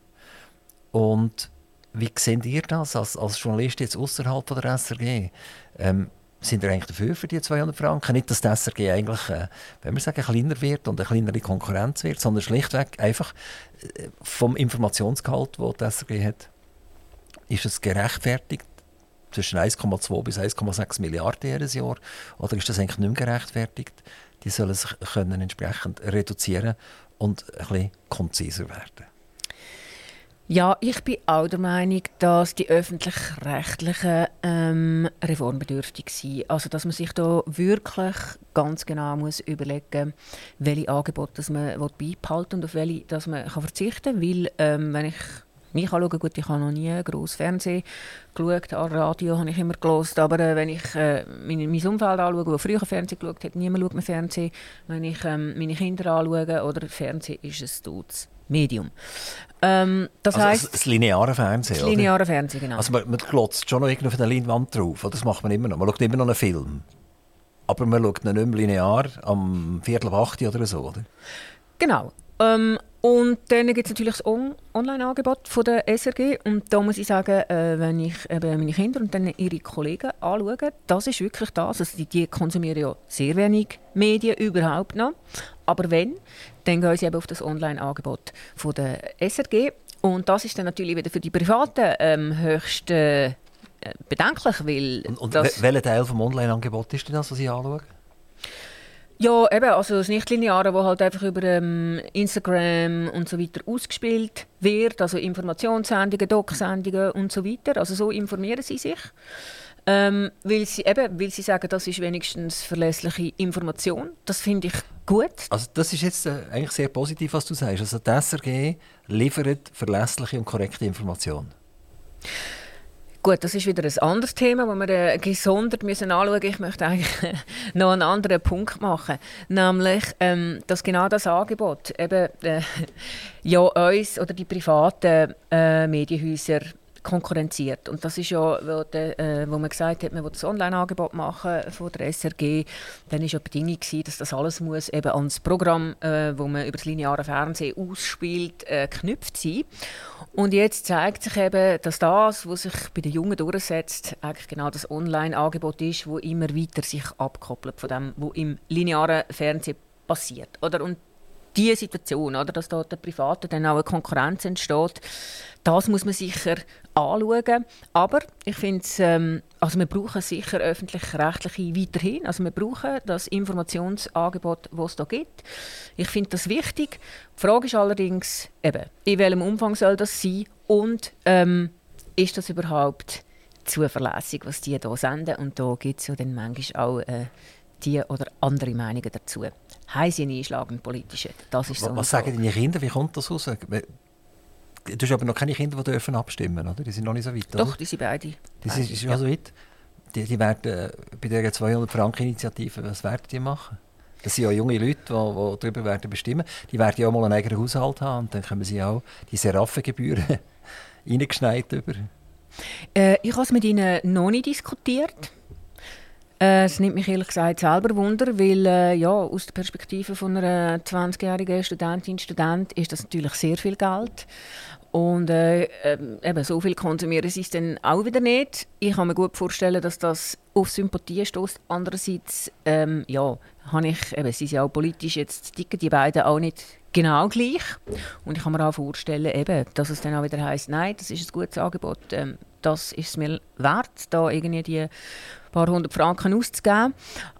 Und wie seht ihr das als, als Journalist jetzt außerhalb der SRG? Ähm, sind ihr eigentlich dafür für die 200 Franken? Nicht, dass die SRG eigentlich, äh, wenn wir sagen, kleiner wird und eine kleinere Konkurrenz wird, sondern schlichtweg einfach äh, vom Informationsgehalt, das die SRG hat, ist es gerechtfertigt, zwischen 1,2 bis 1,6 Milliarden jedes Jahr? Oder ist das eigentlich nicht mehr gerechtfertigt? Die sollen sich können entsprechend reduzieren und ein bisschen konziser werden.
Ja, ich bin auch der Meinung, dass die öffentlich-rechtlichen ähm, reformbedürftig sind. Also, dass man sich da wirklich ganz genau muss überlegen welche Angebote dass man beibehalten und auf welche dass man kann verzichten kann. Weil, ähm, wenn ich mich anschaue, gut, ich habe noch nie groß Fernsehen geschaut, an Radio habe ich immer gelost, aber äh, wenn ich äh, mein, mein Umfeld anschaue, wo früher Fernsehen geschaut hat, niemand schaut mehr Fernsehen. Wenn ich ähm, meine Kinder anschaue, oder Fernsehen ist ein totes Medium. Ähm, das
also
heisst,
das lineare Fernsehen,
das lineare Fernsehen, genau.
Also man, man klotzt schon noch irgendwie auf einer Leinwand drauf, oder? das macht man immer noch. Man schaut immer noch einen Film. Aber man schaut ihn nicht mehr linear am Viertel ab 8 oder so, oder?
Genau. Ähm, und dann gibt es natürlich das On Online-Angebot der SRG. Und da muss ich sagen, äh, wenn ich eben meine Kinder und dann ihre Kollegen anschaue, das ist wirklich das. Also die, die konsumieren ja sehr wenig Medien überhaupt noch. Aber wenn, dann gehen sie eben auf das Online-Angebot der SRG. Und das ist dann natürlich wieder für die Privaten ähm, höchst äh, bedenklich, weil...
Und, und welcher Teil des Online-Angebots ist denn das, was Sie anschauen?
Ja, eben, also das Nichtlineare, wo halt einfach über ähm, Instagram und so weiter ausgespielt wird, also Informationssendungen, Doc-Sendungen und so weiter. Also so informieren sie sich. Ähm, weil, sie, eben, weil sie sagen, das ist wenigstens verlässliche Information. Das finde ich gut.
Also das ist jetzt äh, eigentlich sehr positiv, was du sagst. Also die SRG liefert verlässliche und korrekte Informationen.
Gut, das ist wieder ein anderes Thema, das wir äh, gesondert müssen anschauen müssen. Ich möchte eigentlich noch einen anderen Punkt machen. Nämlich, ähm, dass genau das Angebot eben äh, ja, uns oder die privaten äh, Medienhäuser konkurrenziert. Und das ist ja, wo, de, äh, wo man gesagt hat, man will das Online-Angebot machen von der SRG, dann ist ja die Bedingung gewesen, dass das alles muss eben ans Programm, äh, wo man über das lineare Fernsehen ausspielt, äh, geknüpft sein. Und jetzt zeigt sich eben, dass das, was sich bei den Jungen durchsetzt, eigentlich genau das Online-Angebot ist, wo immer weiter sich abkoppelt von dem, was im linearen Fernsehen passiert. Oder? Und diese Situation, oder, dass dort der Private dann auch eine Konkurrenz entsteht, das muss man sicher anschauen. Aber ich finde, ähm, also wir brauchen sicher öffentlich-rechtliche weiterhin. Also wir brauchen das Informationsangebot, das es da gibt. Ich finde das wichtig. Die Frage ist allerdings, eben, in welchem Umfang soll das sein und ähm, ist das überhaupt zuverlässig, was die hier senden? Und da gibt es ja dann manchmal auch äh, die oder andere Meinungen dazu. Heiße Einschlag im Politischen. Das ist so
was sagen deine Kinder? Wie kommt das raus? Du hast aber noch keine Kinder, die dürfen abstimmen oder? Die sind noch nicht so weit,
Doch,
oder?
die sind beide.
Die sind, sind ja. so weit? Die, die werden äh, bei der 200-Franken-Initiative, was werden die machen? Das sind ja junge Leute, die, die darüber werden bestimmen. Die werden ja auch mal einen eigenen Haushalt haben und dann können sie auch die Seraffengebühren reingeschneit über.
Äh, ich habe es mit ihnen noch nicht diskutiert. Äh, es nimmt mich ehrlich gesagt selber Wunder, weil äh, ja, aus der Perspektive von einer 20-jährigen Studentin, Student ist das natürlich sehr viel Geld. Und äh, ähm, eben, so viel konsumieren sie es dann auch wieder nicht. Ich kann mir gut vorstellen, dass das auf Sympathie stößt. Andererseits, ähm, ja, habe ich, eben, sie sind ja auch politisch, jetzt ticken die beiden auch nicht genau gleich. Und ich kann mir auch vorstellen, eben, dass es dann auch wieder heisst, nein, das ist ein gutes Angebot, ähm, das ist es mir wert, da irgendwie die paar hundert Franken auszugeben.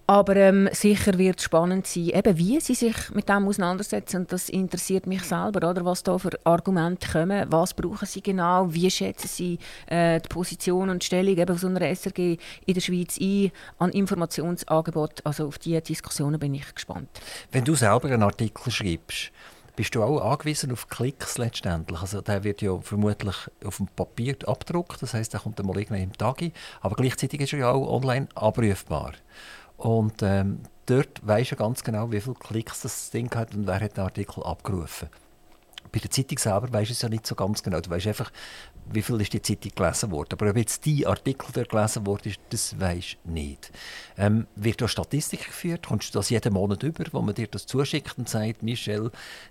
Aber ähm, sicher wird es spannend sein, eben wie sie sich mit dem auseinandersetzen. Und das interessiert mich selber, oder? was da für Argumente kommen. Was brauchen sie genau? Wie schätzen sie äh, die Position und Stellung eben so einer SRG in der Schweiz ein an Informationsangebot? Also auf diese Diskussionen bin ich gespannt.
Wenn du selber einen Artikel schreibst, bist du auch angewiesen auf Klicks letztendlich. Also der wird ja vermutlich auf dem Papier abgedruckt, das heißt, der kommt mal irgendwann im Tag aber gleichzeitig ist er ja auch online abrufbar. Und ähm, dort weisst du ganz genau, wie viele Klicks das Ding hat und wer hat den Artikel abgerufen. Bei der Zeitung selber du es ja nicht so ganz genau. Du weißt einfach, wie viel ist die Zeitung gelesen worden. Aber ob jetzt die Artikel dort gelesen worden das weisst du nicht. Ähm, wird da Statistik geführt? Kommst du das jeden Monat über, wo man dir das zuschickt und sagt, Michel,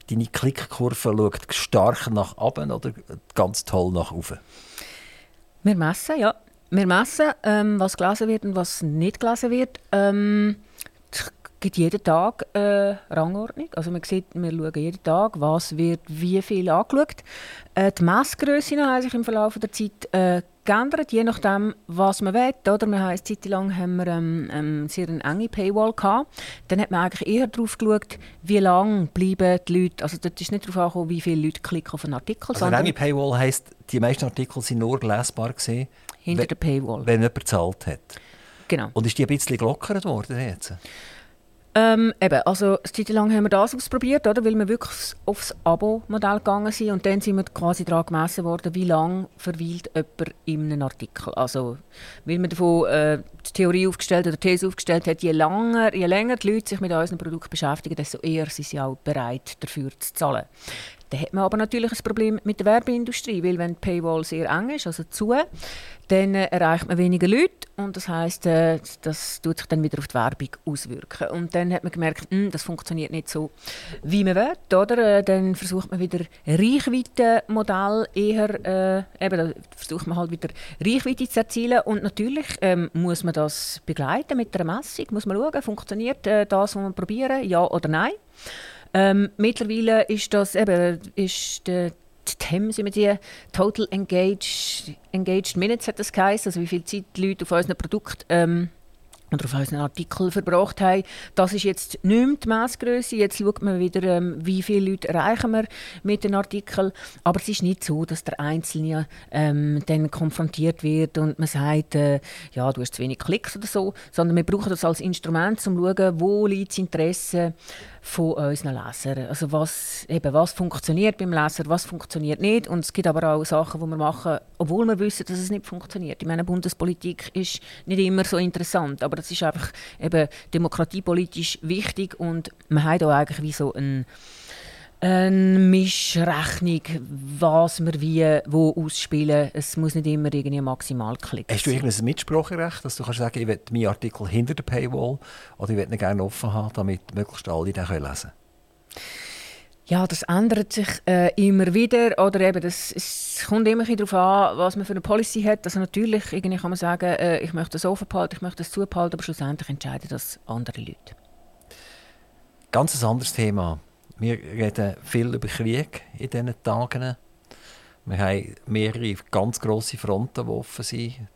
deine Klickkurve schaut stark nach oben oder ganz toll nach oben?
Wir messen, ja. Wir messen, ähm, was gelesen wird und was nicht gelesen wird. Ähm, gibt jeden Tag eine Rangordnung. Also man sieht, wir schauen jeden Tag, was wird wie viel angeschaut. Äh, die Messgrössen haben sich im Verlauf der Zeit äh, geändert, je nachdem, was man will. Oder? Wir haben eine Zeit lang haben wir, ähm, ähm, sehr eine enge Paywall gehabt. Dann hat man eigentlich eher darauf geschaut, wie lange bleiben die Leute. Also dort ist nicht darauf angekommen, wie viele Leute klicken auf einen Artikel.
Also eine enge Paywall heisst, die meisten Artikel sind nur lesbar gewesen,
hinter der Paywall.
wenn jemand bezahlt hat.
Genau.
Und ist die ein bisschen gelockert worden jetzt?
Ähm, eben, also eine Zeit lang haben wir das ausprobiert, oder? weil wir wirklich aufs Abo-Modell gegangen sind und dann sind wir quasi daran gemessen worden, wie lange verweilt jemand in einem Artikel. Also, weil man davon äh, die Theorie aufgestellt oder die These aufgestellt hat, je länger, je länger die Leute sich mit unserem Produkt beschäftigen, desto eher sind sie auch bereit, dafür zu zahlen. Dann hat man aber natürlich ein Problem mit der Werbeindustrie, weil wenn die Paywall sehr eng ist, also zu, dann äh, erreicht man weniger Leute und das heißt, äh, das tut sich dann wieder auf die Werbung auswirken. Und dann hat man gemerkt, mh, hm, das funktioniert nicht so, wie man will, oder? Äh, dann versucht man wieder Reichweitenmodell eher, äh, eben, versucht man halt wieder Reichweite zu erzielen und natürlich ähm, muss man das begleiten mit einer Messung, muss man schauen, funktioniert äh, das, was wir probieren, ja oder nein. Ähm, mittlerweile ist das eben, ist der die TEMS, wie die Total Engaged, Engaged Minutes hat das geheißen, also wie viel Zeit die Leute auf unserem Produkt ähm, oder auf unseren Artikel verbracht haben. Das ist jetzt nicht mehr die Messgröße. Jetzt schaut man wieder, ähm, wie viele Leute erreichen wir mit den Artikeln. Aber es ist nicht so, dass der Einzelne ähm, dann konfrontiert wird und man sagt, äh, ja, du hast zu wenig Klicks oder so, sondern wir brauchen das als Instrument, um zu schauen, wo liegt das Interesse von unseren Lesern. Also was, eben, was funktioniert beim Leser, was funktioniert nicht. Und es gibt aber auch Sachen, die wir machen, obwohl wir wissen, dass es nicht funktioniert. Ich meine, Bundespolitik ist nicht immer so interessant, aber das ist einfach eben demokratiepolitisch wichtig und wir haben da eigentlich wie so ein eine Mischrechnung, was wir wie wo ausspielen. Es muss nicht immer irgendwie maximal klicken.
Hast du irgendein Mitspracherecht, dass du kannst sagen, ich will meinen Artikel hinter der Paywall oder ich will ihn gerne offen haben, damit möglichst alle den lesen können?
Ja, das ändert sich äh, immer wieder. Oder eben, das, es kommt immer darauf an, was man für eine Policy hat. Also natürlich irgendwie kann man sagen, äh, ich möchte das offen behalten, ich möchte das zubehalten, aber schlussendlich entscheiden das andere Leute.
Ganz ein anderes Thema. Wir reden viel über Krieg in diesen Tagen. Wir haben mehrere ganz grosse Fronten, die offen sind,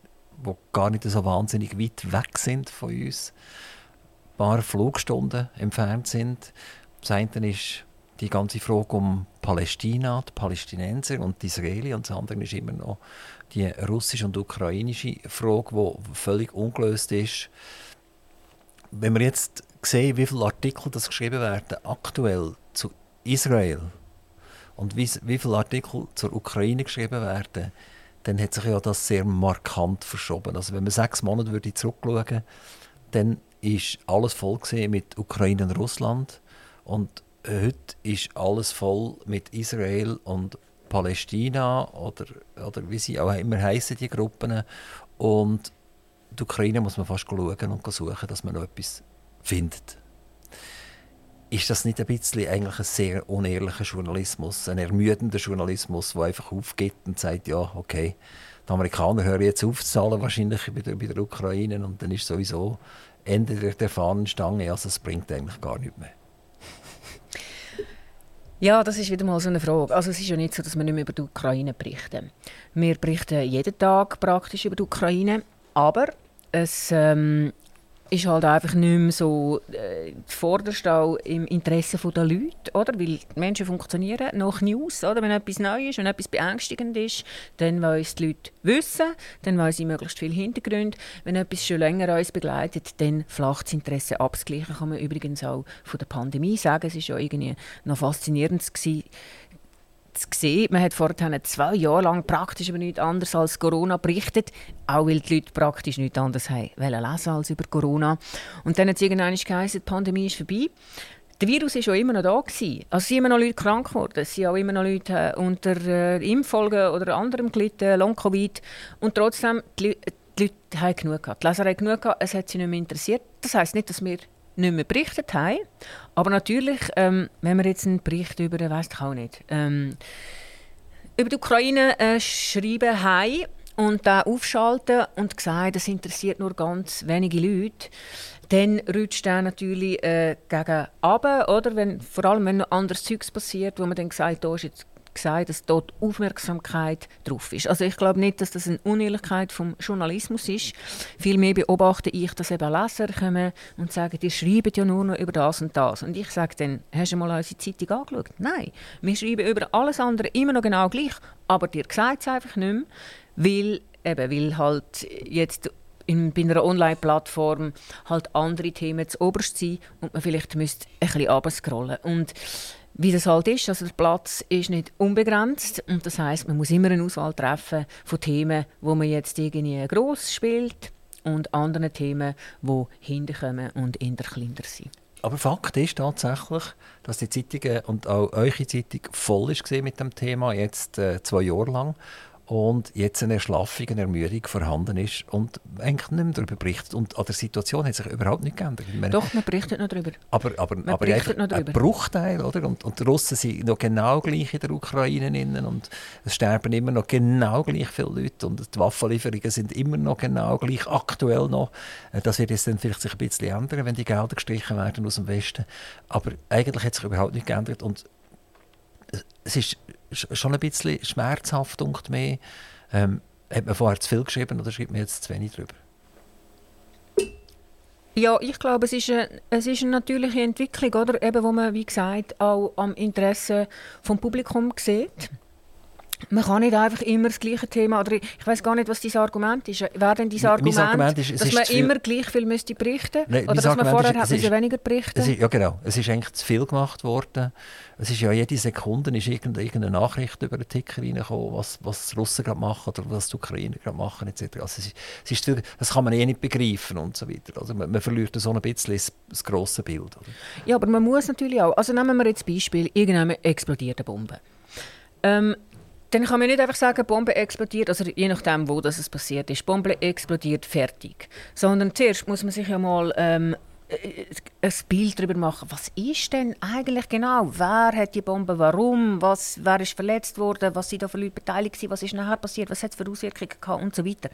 die gar nicht so wahnsinnig weit weg sind von uns. Ein paar Flugstunden entfernt sind. Das eine ist die ganze Frage um Palästina, die Palästinenser und die Israeli. Und das andere ist immer noch die russische und ukrainische Frage, die völlig ungelöst ist. Wenn wir jetzt sehen, wie viele Artikel das geschrieben werden, aktuell zu Israel. Und wie, wie viele Artikel zur Ukraine geschrieben werden, dann hat sich ja das sehr markant verschoben. Also wenn man sechs Monate würde zurückschauen dann ist alles voll mit Ukraine und Russland. Und heute ist alles voll mit Israel und Palästina oder, oder wie sie auch immer heißen die Gruppen. Und die Ukraine muss man fast schauen und suchen, dass man noch etwas findet. Ist das nicht ein bisschen eigentlich ein sehr unehrlicher Journalismus, ein ermüdender Journalismus, der einfach aufgibt und sagt, ja, okay, die Amerikaner hören jetzt auf zahlen, wahrscheinlich bei der, bei der Ukraine, und dann ist sowieso Ende der Fahnenstange, also es bringt eigentlich gar nichts mehr.
Ja, das ist wieder mal so eine Frage. Also es ist ja nicht so, dass wir nicht mehr über die Ukraine berichten. Wir berichten jeden Tag praktisch über die Ukraine, aber es ähm, ist halt einfach nicht mehr so äh, vorderst im Interesse der Leute, oder? Weil die Menschen funktionieren nach News, oder? Wenn etwas neu ist, wenn etwas beängstigend ist, dann wollen es die Leute wissen, dann wollen sie möglichst viel Hintergrund. Wenn etwas schon länger uns begleitet, dann flacht das Interesse ab. Das Gleiche kann man übrigens auch von der Pandemie sagen. Es ist ja irgendwie noch faszinierend gewesen, sehen. Man hat vorher zwei Jahre lang praktisch über nichts anderes als Corona berichtet, auch weil die Leute praktisch nichts anderes haben lesen als über Corona. Und dann hat es irgendwann geheißen, die Pandemie ist vorbei. Der Virus war schon immer noch da. Gewesen. Also sind immer noch Leute krank geworden. Es sind auch immer noch Leute äh, unter äh, Impffolgen oder anderem gelitten, Long-Covid. Und trotzdem, die, die Leute haben genug gehabt. Die Leser haben genug gehabt, es hat sie nicht mehr interessiert. Das heisst nicht, dass wir nicht mehr berichtet haben. Aber natürlich, ähm, wenn wir jetzt einen Bericht über, weiß ich auch nicht, ähm, über die Ukraine äh, schreiben haben und da aufschalten und sagen, das interessiert nur ganz wenige Leute, dann rutscht er natürlich äh, gegen runter, oder? Wenn, vor allem, wenn noch anderes Zeugs passiert, wo man dann sagt, da ist jetzt gesagt, dass dort Aufmerksamkeit drauf ist. Also ich glaube nicht, dass das eine Unehrlichkeit vom Journalismus ist. Vielmehr beobachte ich, dass eben Leser kommen und sagen, die schreiben ja nur noch über das und das. Und ich sage dann, hast du mal unsere Zeitung angeschaut? Nein, wir schreiben über alles andere immer noch genau gleich, aber dir sagt es einfach nicht mehr, weil, eben, weil halt jetzt in, bei einer Online-Plattform halt andere Themen zu oberst sind und man vielleicht müsste ein bisschen runterscrollen. Und wie das halt ist, also der Platz ist nicht unbegrenzt und das heißt, man muss immer eine Auswahl treffen von Themen, wo man jetzt irgendwie groß spielt und anderen Themen, wo hinterkommen und eher kleiner sind.
Aber Fakt ist tatsächlich, dass die Zeitung und auch eure Zeitung voll ist mit dem Thema jetzt äh, zwei Jahre lang und jetzt eine Erschlaffung, eine Ermüdung vorhanden ist und eigentlich nicht mehr darüber berichtet. Und an der Situation hat sich überhaupt nicht geändert.
Meine, Doch, man berichtet noch darüber.
Aber, aber, man aber einfach noch darüber. ein Bruchteil, oder? Und, und die Russen sind noch genau gleich in der Ukraine innen und es sterben immer noch genau gleich viele Leute und die Waffenlieferungen sind immer noch genau gleich aktuell noch. Äh, das wird jetzt dann vielleicht sich ein bisschen ändern, wenn die Gelder gestrichen werden aus dem Westen. Aber eigentlich hat sich überhaupt nicht geändert und es ist schon ein bisschen schmerzhaft, denkt mir. Ähm, hat man vorher zu viel geschrieben oder schreibt man jetzt zu wenig drüber?
Ja, ich glaube, es ist eine, es ist eine natürliche Entwicklung, oder? Eben, wo man, wie gesagt, auch am Interesse vom Publikum sieht. Man kann nicht einfach immer das gleiche Thema, oder ich weiß gar nicht, was dein Argument ist. Wäre denn dein Argument, Argument ist, dass man immer gleich viel müsste berichten müsste? Oder dass Argument man vorher ist, hat weniger berichten
ist, Ja, genau. Es ist eigentlich zu viel gemacht worden. Es ist ja jede Sekunde ist irgendeine Nachricht über den Ticker reingekommen, was, was die Russen gerade machen oder was die Ukrainer gerade machen, etc. Also es ist, es ist viel, das kann man eh nicht begreifen und so weiter. Also man, man verliert so ein bisschen das, das grosse Bild. Oder?
Ja, aber man muss natürlich auch, also nehmen wir jetzt Beispiel, irgendwann explodiert eine Bombe. Ähm, dann kann man nicht einfach sagen, Bombe explodiert, also je nachdem, wo das passiert ist, Bombe explodiert, fertig. Sondern zuerst muss man sich ja mal ähm, äh, ein Bild darüber machen, was ist denn eigentlich genau, wer hat die Bombe, warum, was, wer ist verletzt worden, was sind da für Leute beteiligt was ist nachher passiert, was hat es für Auswirkungen gehabt? Und so weiter.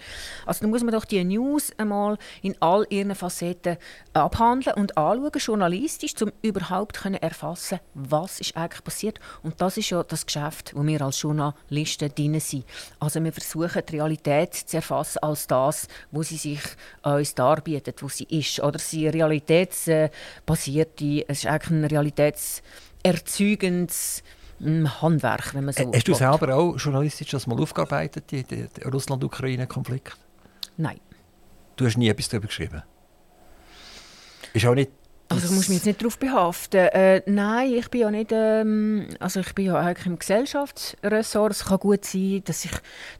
Also da muss man doch die News einmal in all ihren Facetten abhandeln und anschauen, journalistisch, um überhaupt können erfassen, was ist eigentlich passiert. Und das ist ja das Geschäft, wo wir als Journalisten drin sind. Also wir versuchen die Realität zu erfassen als das, wo sie sich uns darbietet, wo sie ist, oder sie Realität realitätsbasierte, es ist eigentlich ein realitätserzeugendes hm, Handwerk, wenn man so
Hast du selber auch journalistisch das mal aufgearbeitet, den Russland-Ukraine-Konflikt?
Nein.
Du hast nie etwas darüber geschrieben? Ist auch nicht
also du musst mich jetzt nicht darauf behaften. Äh, nein, ich bin ja nicht, ähm, also ich bin ja eigentlich im Gesellschaftsressort. Es kann gut sein, dass ich,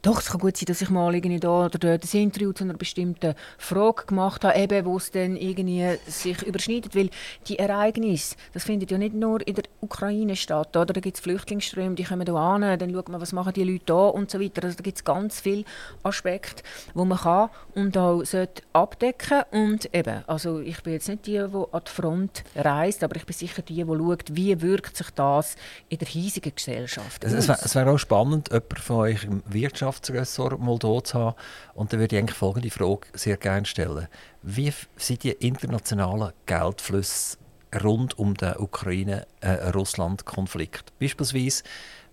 doch, es kann gut sein, dass ich mal irgendwie da oder dort ein Interview zu einer bestimmten Frage gemacht habe, eben, wo es dann irgendwie sich überschneidet, weil die Ereignisse, das findet ja nicht nur in der Ukraine statt, oder? Da gibt es Flüchtlingsströme, die kommen hier an, dann schaut man, was machen die Leute da und so weiter. Also da gibt es ganz viele Aspekte, wo man kann und auch sollte abdecken und eben, also ich bin jetzt nicht die, die an die Front reist, aber ich bin sicher die, die schaut, wie wirkt sich das in der hiesigen Gesellschaft
aus. Es, wäre auch spannend, jemanden von euch im Wirtschaftsressort mal hier zu haben. Und dann würde ich eigentlich folgende Frage sehr gerne stellen. Wie sind die internationalen Geldflüsse rund um den Ukraine-Russland-Konflikt? Äh, Beispielsweise,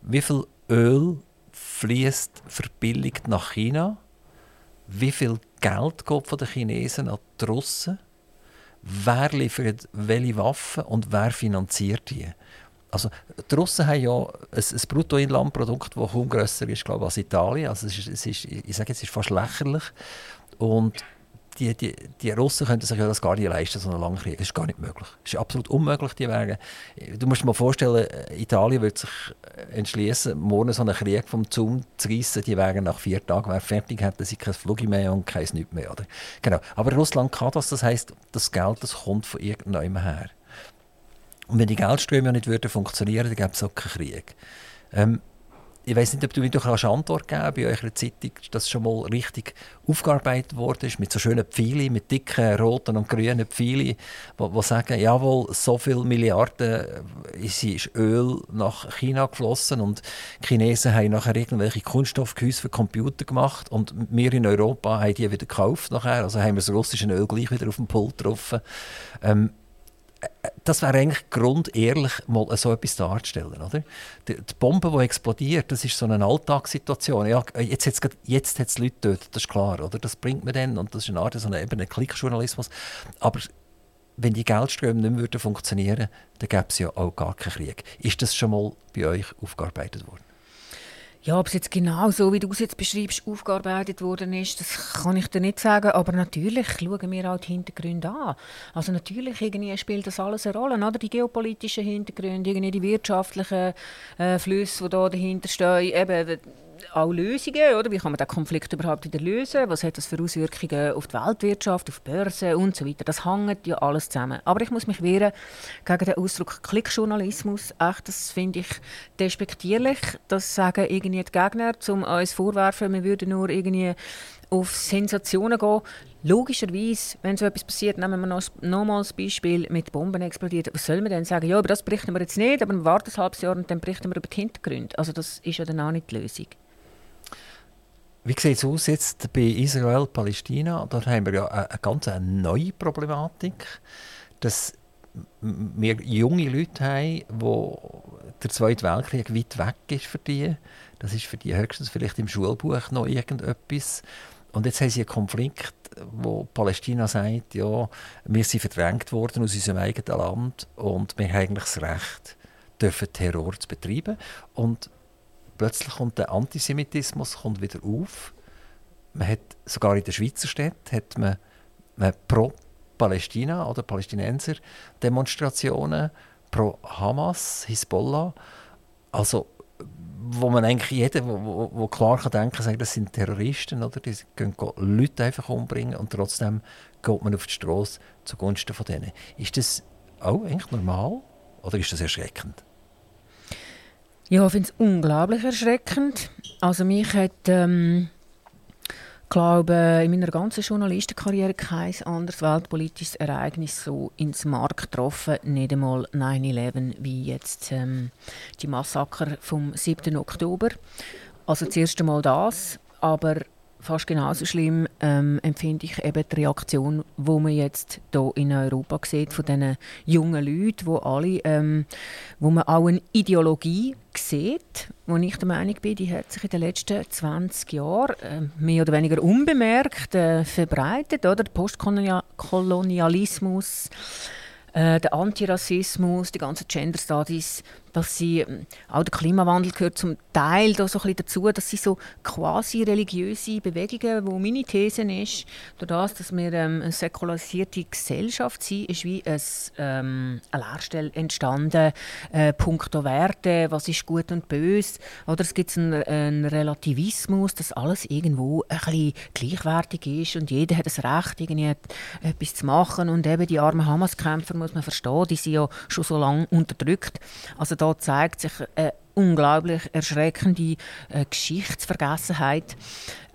wie viel Öl fließt verbilligt nach China? Wie viel Geld geht von den Chinesen an die Russen? Wer liefert welche Waffen und wer finanziert die. Also, die Russen haben ja ein, ein Bruttoinlandprodukt, das kaum grösser ist glaube ich, als Italien. Also es ist, es ist, ich sage jetzt, es ist fast lächerlich. Und die, die, die Russen könnten sich ja das gar nicht leisten, so einen langen Krieg. Das ist gar nicht möglich. Das ist absolut unmöglich, die Wege. Du musst dir mal vorstellen, Italien wird sich entschließen, morgen so einen Krieg vom Zaun zu reissen. Die wären nach vier Tagen wäre fertig, hätten sie kein Flug mehr und kein nichts mehr. Oder? Genau. Aber Russland kann das, das heisst, das Geld das kommt von irgendjemandem her. Und wenn die Geldströme ja nicht würden funktionieren, dann gäbe es auch keinen Krieg. Ähm, ich weiß nicht, ob du mir doch eine Antwort geben bei eurer Zeitung, dass schon mal richtig aufgearbeitet ist, mit so schönen Pfeilen, mit dicken roten und grünen Pfeilen, die sagen, jawohl, so viele Milliarden äh, ist Öl nach China geflossen und die Chinesen haben nachher irgendwelche Kunststoffgehäuse für Computer gemacht und wir in Europa haben die wieder gekauft nachher, also haben wir das russische Öl gleich wieder auf dem Pult getroffen. Ähm, das wäre eigentlich grundehrlich, mal so etwas darzustellen. Oder? Die, die Bombe, die explodiert, das ist so eine Alltagssituation. Ja, jetzt hat es jetzt hat's Leute dort, das ist klar. Oder? Das bringt man dann und das ist eine Art so eine, eben ein Klickjournalismus. Aber wenn die Geldströme nicht mehr funktionieren würden, dann gäbe es ja auch gar keinen Krieg. Ist das schon mal bei euch aufgearbeitet worden?
Ja, ob es jetzt genau so, wie du es jetzt beschreibst, aufgearbeitet worden ist, das kann ich dir nicht sagen. Aber natürlich schauen wir auch die Hintergründe an. Also natürlich irgendwie spielt das alles eine Rolle, oder? Die geopolitischen Hintergründe, irgendwie die wirtschaftlichen äh, Flüsse, die da dahinter stehen. Eben, auch Lösungen, oder? Wie kann man den Konflikt überhaupt wieder lösen? Was hat das für Auswirkungen auf die Weltwirtschaft, auf die Börse und so weiter? Das hängt ja alles zusammen. Aber ich muss mich wehren gegen den Ausdruck Klickjournalismus. Echt, das finde ich despektierlich. Das sagen irgendwie die Gegner, um uns vorwerfen, wir würden nur irgendwie auf Sensationen gehen. Logischerweise, wenn so etwas passiert, nehmen wir noch, nochmal das Beispiel mit Bomben explodiert. Was soll man denn sagen? Ja, über das berichten wir jetzt nicht, aber wir warten ein halbes Jahr und dann berichten wir über die Hintergründe. Also das ist ja dann auch nicht die Lösung.
Wie sieht es aus jetzt bei Israel-Palästina? Da haben wir ja eine, eine ganz neue Problematik, dass wir junge Leute haben, wo der Zweite Weltkrieg weit weg ist für die. Das ist für die höchstens vielleicht im Schulbuch noch irgendetwas. Und jetzt haben sie einen Konflikt, wo Palästina sagt, ja, wir sind verdrängt worden aus unserem eigenen Land und wir haben eigentlich das Recht, dürfen Terror zu betreiben. Und plötzlich kommt der Antisemitismus kommt wieder auf. Man hat sogar in den Schweizer Städten hat man, man pro Palästina oder Palästinenser Demonstrationen pro Hamas, Hisbollah. Also wo man eigentlich jeder, wo, wo, wo klar kann denken kann, das sind Terroristen, oder? die können Leute einfach umbringen und trotzdem geht man auf die Straße zugunsten von denen. Ist das auch eigentlich normal oder ist das erschreckend?
Ja, ich finde es unglaublich erschreckend. Also mich hat, ähm, glaube in meiner ganzen Journalistenkarriere kein anderes weltpolitisches Ereignis so ins Mark getroffen, nicht einmal 9-11 wie jetzt ähm, die Massaker vom 7. Oktober. Also das erste Mal das, aber fast genauso schlimm ähm, empfinde ich eben die Reaktion, wo man jetzt hier in Europa sieht von diesen jungen Leuten, wo alle, ähm, wo man auch eine Ideologie sieht, wo ich der Meinung bin, die hat sich in den letzten 20 Jahren äh, mehr oder weniger unbemerkt äh, verbreitet, oder? Der Postkolonialismus, äh, der Antirassismus, die ganzen Gender Studies, dass sie, ähm, auch der Klimawandel gehört zum Teil da so ein bisschen dazu, dass sie so quasi religiöse Bewegungen, wo meine These ist, das, dass wir ähm, eine säkularisierte Gesellschaft sind, ist wie ein, ähm, eine Lehrstelle entstanden, äh, punkto Werte, was ist gut und böse, oder es gibt einen, einen Relativismus, dass alles irgendwo ein bisschen gleichwertig ist und jeder hat das Recht, irgendwie etwas zu machen und eben die armen Hamas-Kämpfer muss man verstehen, die sind ja schon so lange unterdrückt. Also da zeigt sich eine unglaublich erschreckende äh, Geschichtsvergessenheit.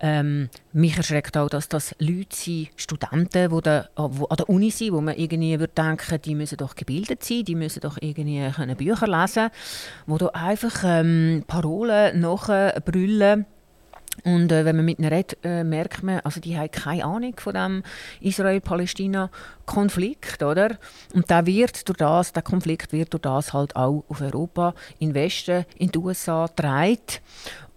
Ähm, mich erschreckt auch, dass das Leute sind, Studenten, die da, wo an der Uni sind, wo man irgendwie würde denken, die müssen doch gebildet sein, die müssen doch irgendwie können Bücher lesen, wo da einfach ähm, Parolen nachbrüllen und äh, wenn man mit ihnen redet, äh, merkt man, also die haben keine Ahnung von dem Israel-Palästina-Konflikt, oder? Und der wird durch das, der Konflikt wird durch das halt auch auf Europa, in den Westen, in die USA getragen.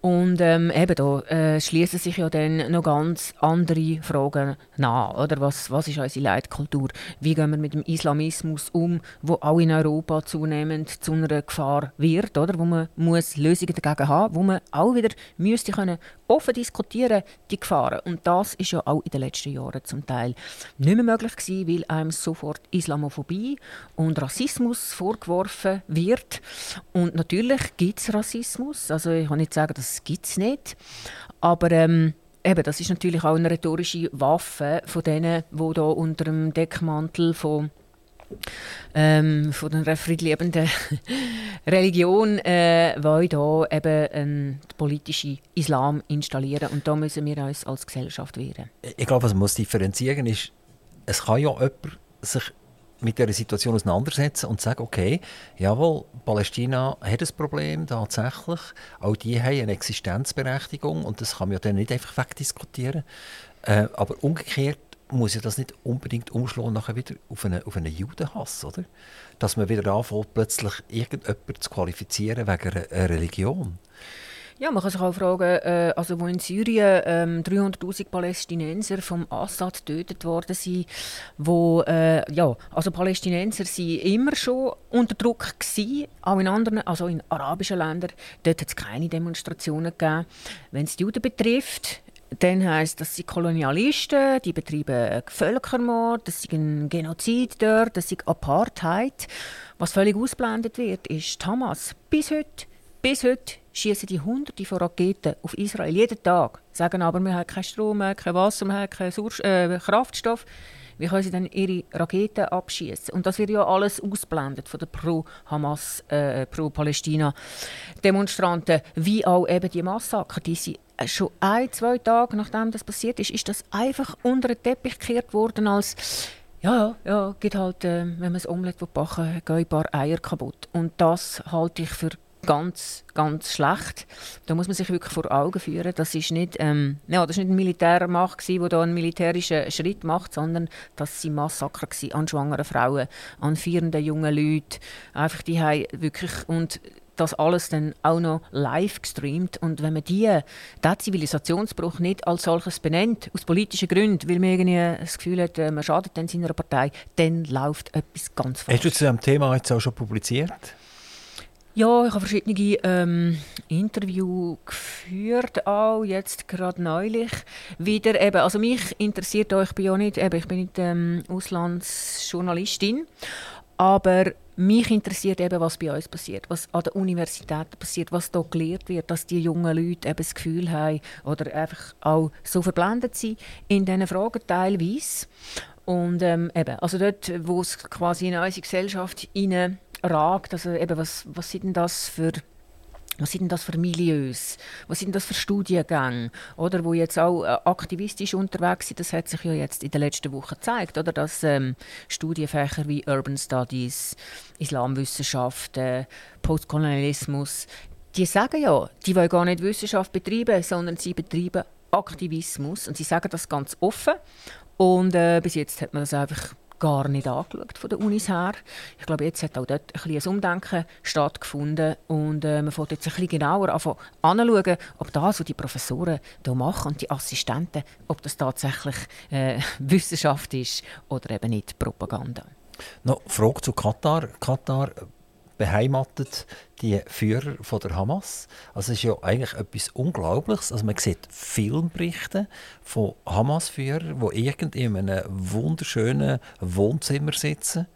Und ähm, eben da äh, schließen sich ja dann noch ganz andere Fragen nach, oder? Was, was ist unsere Leitkultur? Wie gehen wir mit dem Islamismus um, wo auch in Europa zunehmend zu einer Gefahr wird, oder? Wo man muss Lösungen dagegen haben, wo man auch wieder müsste können offen diskutieren die Gefahren. Und das ist ja auch in den letzten Jahren zum Teil nicht mehr möglich gewesen, weil einem sofort Islamophobie und Rassismus vorgeworfen wird. Und natürlich gibt es Rassismus. Also ich kann nicht sagen, das gibt es nicht. Aber ähm, eben, das ist natürlich auch eine rhetorische Waffe von denen, die da unter dem Deckmantel von ähm, von einer friedliebenden Religion äh, wollen hier eben einen politischen Islam installieren. Und da müssen wir uns als Gesellschaft wehren.
Ich glaube, was man muss differenzieren ist, es kann ja jemand sich mit dieser Situation auseinandersetzen und sagen, okay, jawohl, Palästina hat ein Problem tatsächlich, auch die haben eine Existenzberechtigung und das kann man ja dann nicht einfach wegdiskutieren. Äh, aber umgekehrt muss ja das nicht unbedingt umschlagen nachher wieder auf einen, auf einen Judenhass, oder? Dass man wieder anfängt, plötzlich irgendjemanden zu qualifizieren wegen einer, Religion.
Ja, man kann sich auch fragen, äh, also wo in Syrien ähm, 300'000 Palästinenser vom Assad getötet worden sind, wo, äh, ja, also Palästinenser sind immer schon unter Druck gewesen, auch in anderen, also in arabischen Ländern, dort hat es keine Demonstrationen gegeben. Wenn es die Juden betrifft, dann heisst das sind Kolonialisten, die betreiben Völkermord, das ist ein Genozid dort, das ist Apartheid. Was völlig ausblendet wird, ist Hamas. Bis heute, bis heute schießen die Hunderte von Raketen auf Israel jeden Tag. Sagen aber, wir haben keinen Strom, kein Wasser, wir haben keinen Sauerst äh, Kraftstoff. Wie können sie dann ihre Raketen abschießen? Und das wird ja alles ausblendet von den Pro-Hamas, äh, Pro-Palästina-Demonstranten, wie auch eben die Massaker, die sie schon ein, zwei Tage nachdem das passiert ist, ist das einfach unter den Teppich gekehrt worden als ja, ja, geht halt, äh, wenn man ein Omelette backen will, gehen ein paar Eier kaputt. Und das halte ich für ganz, ganz schlecht. Da muss man sich wirklich vor Augen führen, das ist nicht, ähm, ja, das ist nicht eine Militärmacht, die da einen militärischen Schritt macht, sondern das waren Massaker an schwangeren Frauen, an vierenden jungen Leuten. Einfach die wirklich und das alles dann auch noch live gestreamt. Und wenn man die, diesen Zivilisationsbruch nicht als solches benennt, aus politischen Gründen, weil man irgendwie das Gefühl hat, äh, man schadet dann seiner Partei, dann läuft etwas ganz falsch.
Hast du zu diesem Thema jetzt auch schon publiziert?
Ja, ich habe verschiedene ähm, Interviews geführt, auch jetzt gerade neulich wieder. Eben, also mich interessiert auch, ich bin ja nicht, eben, ich bin nicht ähm, Auslandsjournalistin, aber mich interessiert eben, was bei uns passiert, was an der Universität passiert, was da gelehrt wird, dass die jungen Leute eben das Gefühl haben oder einfach auch so verblendet sind in diesen Fragen teilweise. Und ähm, eben, also dort, wo es quasi in unsere Gesellschaft ragt. Also eben, was, was sind denn das für was sind das für Milieus? Was sind das für Studiengänge? Oder wo jetzt auch äh, aktivistisch unterwegs sind, das hat sich ja jetzt in den letzten Wochen gezeigt, oder? Dass ähm, Studienfächer wie Urban Studies, Islamwissenschaften, Postkolonialismus, die sagen ja, die wollen gar nicht Wissenschaft betreiben, sondern sie betreiben Aktivismus und sie sagen das ganz offen. Und äh, bis jetzt hat man das einfach gar nicht angeschaut von den Unis her. Ich glaube, jetzt hat auch dort ein, ein Umdenken stattgefunden und äh, man fängt jetzt ein bisschen genauer anschauen, ob das, was die Professoren hier machen und die Assistenten, ob das tatsächlich äh, Wissenschaft ist oder eben nicht Propaganda.
Noch Frage zu Katar. Katar beheimatet die Führer von der Hamas. Also es ist ja eigentlich etwas Unglaubliches. Also man sieht Filmberichte von Hamas-Führern, die irgend in einem wunderschönen Wohnzimmer sitzen,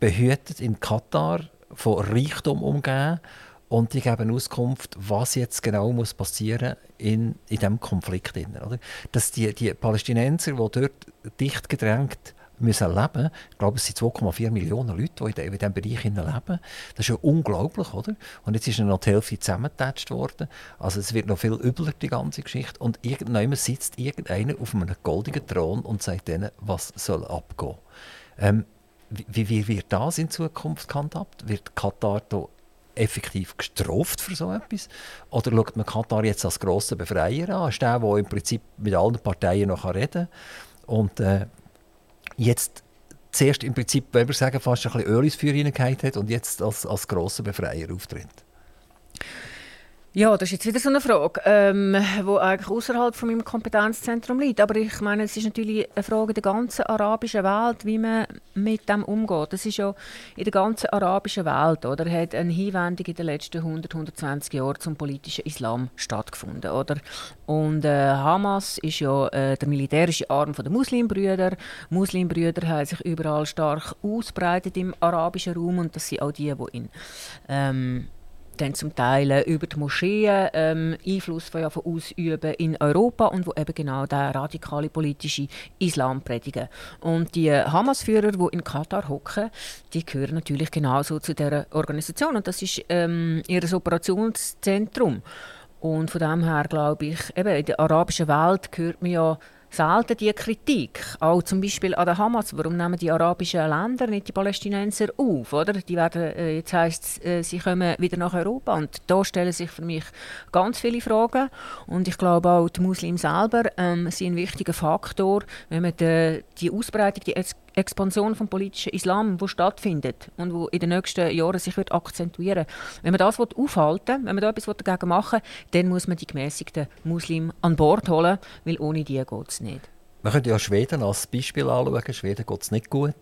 behütet in Katar, von Reichtum umgeben und die geben Auskunft, was jetzt genau muss passieren in, in diesem Konflikt. Oder? Dass die, die Palästinenser, die dort dicht gedrängt müssen leben. Ich glaube, es sind 2,4 Millionen Leute, die in diesem Bereich leben. Das ist ja unglaublich, oder? Und jetzt ist noch die Hälfte zusammengetatscht worden. Also es wird noch viel übler, die ganze Geschichte. Und irgendjemand sitzt irgendeiner auf einem goldenen Thron und sagt denen, was soll abgehen. Ähm, wie, wie wird das in Zukunft gehandhabt? Wird Katar da effektiv gestraft für so etwas? Oder schaut man Katar jetzt als grossen Befreier an? Ist der, der im Prinzip mit allen Parteien noch reden kann? Und äh, jetzt zuerst im Prinzip, wenn wir sagen, fast ein bisschen Öl ins Feuer hat und jetzt als, als grosser Befreier auftritt?
Ja, das ist jetzt wieder so eine Frage, ähm, eigentlich außerhalb von meinem Kompetenzzentrum liegt. Aber ich meine, es ist natürlich eine Frage der ganzen arabischen Welt, wie man mit dem umgeht. Das ist ja in der ganzen arabischen Welt, oder, hat eine Hinwendung in den letzten 100, 120 Jahren zum politischen Islam stattgefunden, oder? Und äh, Hamas ist ja äh, der militärische Arm der Muslimbrüder. Muslimbrüder haben sich überall stark ausbreitet im arabischen Raum und das sind auch die, die in ähm, dann zum Teil äh, über die Moscheen ähm, Einfluss von, ja, von ausüben in Europa und wo eben genau der radikale politische Islam predigen. Und die Hamas-Führer, die in Katar hocken, die gehören natürlich genauso zu der Organisation und das ist ähm, ihr Operationszentrum. Und von dem her glaube ich, eben in der arabischen Welt gehört man ja selten die Kritik. Auch zum Beispiel an der Hamas. Warum nehmen die arabischen Länder nicht die Palästinenser auf? Oder? Die werden, äh, jetzt heisst es, äh, sie kommen wieder nach Europa. Und da stellen sich für mich ganz viele Fragen. Und ich glaube auch, die Muslime selber ähm, sind ein wichtiger Faktor, wenn man die, die Ausbreitung, die Expansion vom politischen Islam, wo stattfindet und wo in den nächsten Jahren sich wird akzentuieren. Wenn man das aufhalten, wenn man da etwas dagegen machen, will, dann muss man die gemäßigten Muslime an Bord holen, weil ohne die geht es nicht.
Man könnte ja Schweden als Beispiel anschauen. Schweden geht es nicht gut.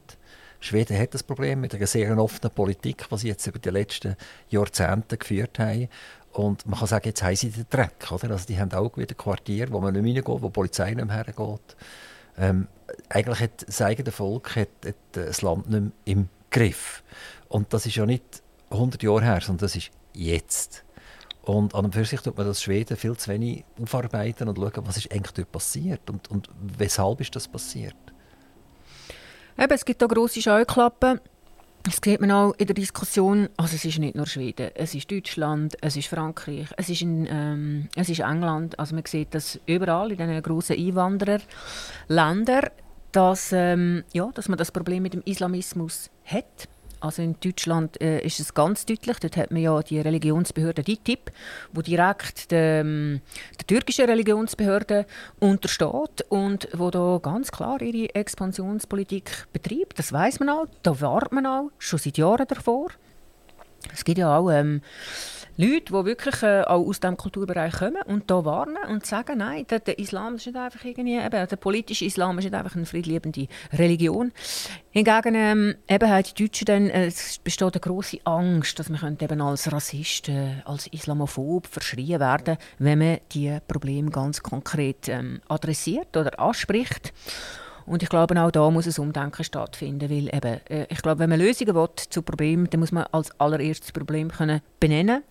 Schweden hat das Problem mit einer sehr offenen Politik, die sie jetzt über die letzten Jahrzehnte geführt haben. Und man kann sagen, jetzt haben sie den Dreck. Oder? Also die haben auch wieder Quartiere, wo man nicht reingeht, wo die Polizei nicht mehr hergeht. Ähm, eigentlich hat das eigene Volk hat, hat das Land nicht mehr im Griff. Und das ist ja nicht 100 Jahre her, sondern das ist jetzt. Und an und für sich tut man das Schweden viel zu wenig aufarbeiten und schauen, was ist eigentlich dort passiert und, und weshalb ist das passiert.
Eben, es gibt da grosse Scheuklappen. Das sieht man auch in der Diskussion. Also es ist nicht nur Schweden, es ist Deutschland, es ist Frankreich, es ist, in, ähm, es ist England. Also man sieht das überall in diesen grossen Einwandererländern, dass, ähm, ja, dass man das Problem mit dem Islamismus hat. Also in Deutschland äh, ist es ganz deutlich. Dort hat man ja die Religionsbehörde DITIB, wo direkt der, ähm, der türkischen Religionsbehörde untersteht und wo da ganz klar ihre Expansionspolitik betreibt. Das weiß man auch, da wartet man auch schon seit Jahren davor. Es gibt ja auch ähm, Leute, die wirklich äh, auch aus diesem Kulturbereich kommen und da warnen und sagen, nein, der, der Islam ist nicht einfach irgendwie, eben, der politische Islam ist nicht einfach eine friedliebende Religion. Hingegen ähm, eben haben die Deutschen dann, äh, es besteht eine große Angst, dass man eben als Rassist, äh, als Islamophob verschrien werden, wenn man die Probleme ganz konkret ähm, adressiert oder anspricht. Und ich glaube, auch da muss ein Umdenken stattfinden, weil eben, äh, ich glaube, wenn man Lösungen will zu Problemen, dann muss man als allererstes Problem können benennen.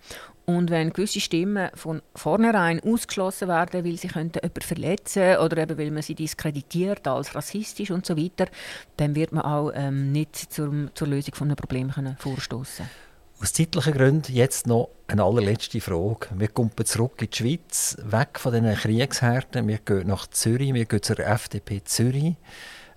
Und wenn gewisse Stimmen von vornherein ausgeschlossen werden, weil sie könnten jemanden verletzen oder eben weil man sie diskreditiert als rassistisch und so weiter, dann wird man auch ähm, nicht zur, zur Lösung von einem Problem vorstoßen
aus zeitlichen Gründen jetzt noch eine allerletzte Frage. Wir kommen zurück in die Schweiz, weg von diesen Kriegsherden. Wir gehen nach Zürich, wir gehen zur FDP Zürich.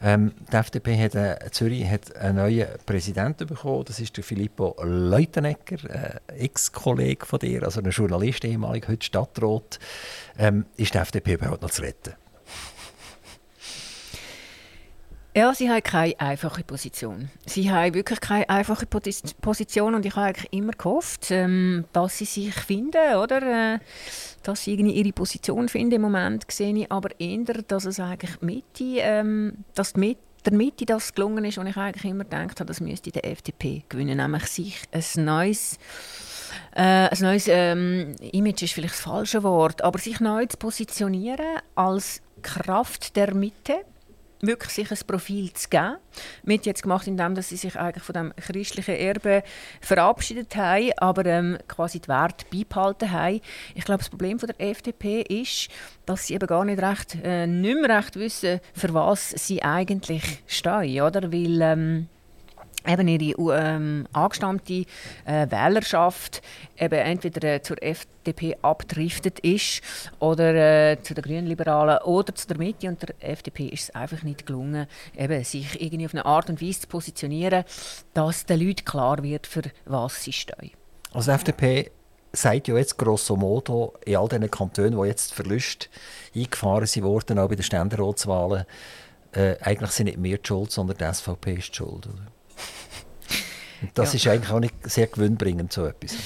Ähm, die FDP hat, äh, Zürich hat einen neuen Präsidenten bekommen. Das ist der Filippo Leutenegger, äh, Ex-Kollege von dir, also ein Journalist, ehemalig, heute Stadtrat. Ähm, ist die FDP überhaupt noch zu retten?
Ja, sie haben keine einfache Position. Sie haben wirklich keine einfache Position und ich habe eigentlich immer gehofft, ähm, dass sie sich finden, oder? Äh, dass sie irgendwie ihre Position finden. Im Moment sehe ich aber eher, dass es eigentlich Mitte, ähm, dass die Mitte der Mitte das gelungen ist, und ich eigentlich immer gedacht habe, das müsste die FDP gewinnen, nämlich sich ein neues äh, ein neues ähm, Image ist vielleicht das falsche Wort, aber sich neu zu positionieren als Kraft der Mitte wirklich sich ein Profil zu geben. Mit jetzt gemacht, indem sie sich eigentlich von dem christlichen Erbe verabschiedet haben, aber ähm, quasi die Werte beibehalten haben. Ich glaube, das Problem von der FDP ist, dass sie eben gar nicht recht, äh, nicht mehr recht wissen, für was sie eigentlich stehen, oder? Weil ähm, eben ihre ähm, angestammte äh, Wählerschaft eben entweder äh, zur FDP abdriftet ist oder äh, zu den Grünliberalen oder zu der Mitte und der FDP ist es einfach nicht gelungen, eben sich irgendwie auf eine Art und Weise zu positionieren, dass den Leuten klar wird, für was sie stehen.
Also die FDP sagt ja jetzt grosso modo in all diesen Kantonen, wo jetzt Verluste eingefahren sind worden, auch bei den Ständeratswahlen, äh, eigentlich sind nicht wir die Schuld, sondern die SVP ist die Schuld. Oder? Das ja. ist eigentlich auch nicht sehr gewinnbringend, so etwas.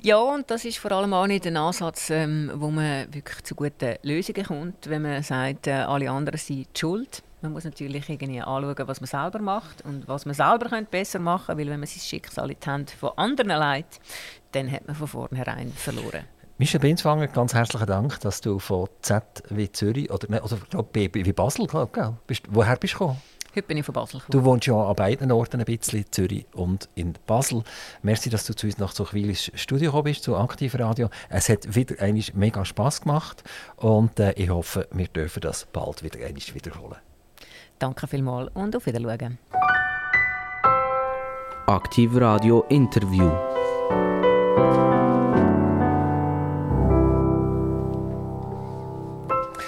Ja, und das ist vor allem auch nicht ein Ansatz, ähm, wo man wirklich zu guten Lösungen kommt, wenn man sagt, äh, alle anderen sind die schuld. Man muss natürlich irgendwie anschauen, was man selber macht und was man selber könnte besser machen könnte, weil wenn man sein Schicksal in die Hände von anderen leitet, dann hat man von vornherein verloren.
Michel Binswanger, ganz herzlichen Dank, dass du von Z wie Zürich oder, oder wie Basel, glaub, bist, woher bist du gekommen?
Heute bin ich von Basel
gekommen. Du wohnst ja an beiden Orten ein bisschen, in Zürich und in Basel. Merci, dass du zu uns nach Zuchwil ins Studio gekommen bist, zu Aktivradio. Es hat wieder einmal mega Spass gemacht und äh, ich hoffe, wir dürfen das bald wieder einmal wiederholen.
Danke vielmals und auf Wiedersehen.
Aktivradio Interview.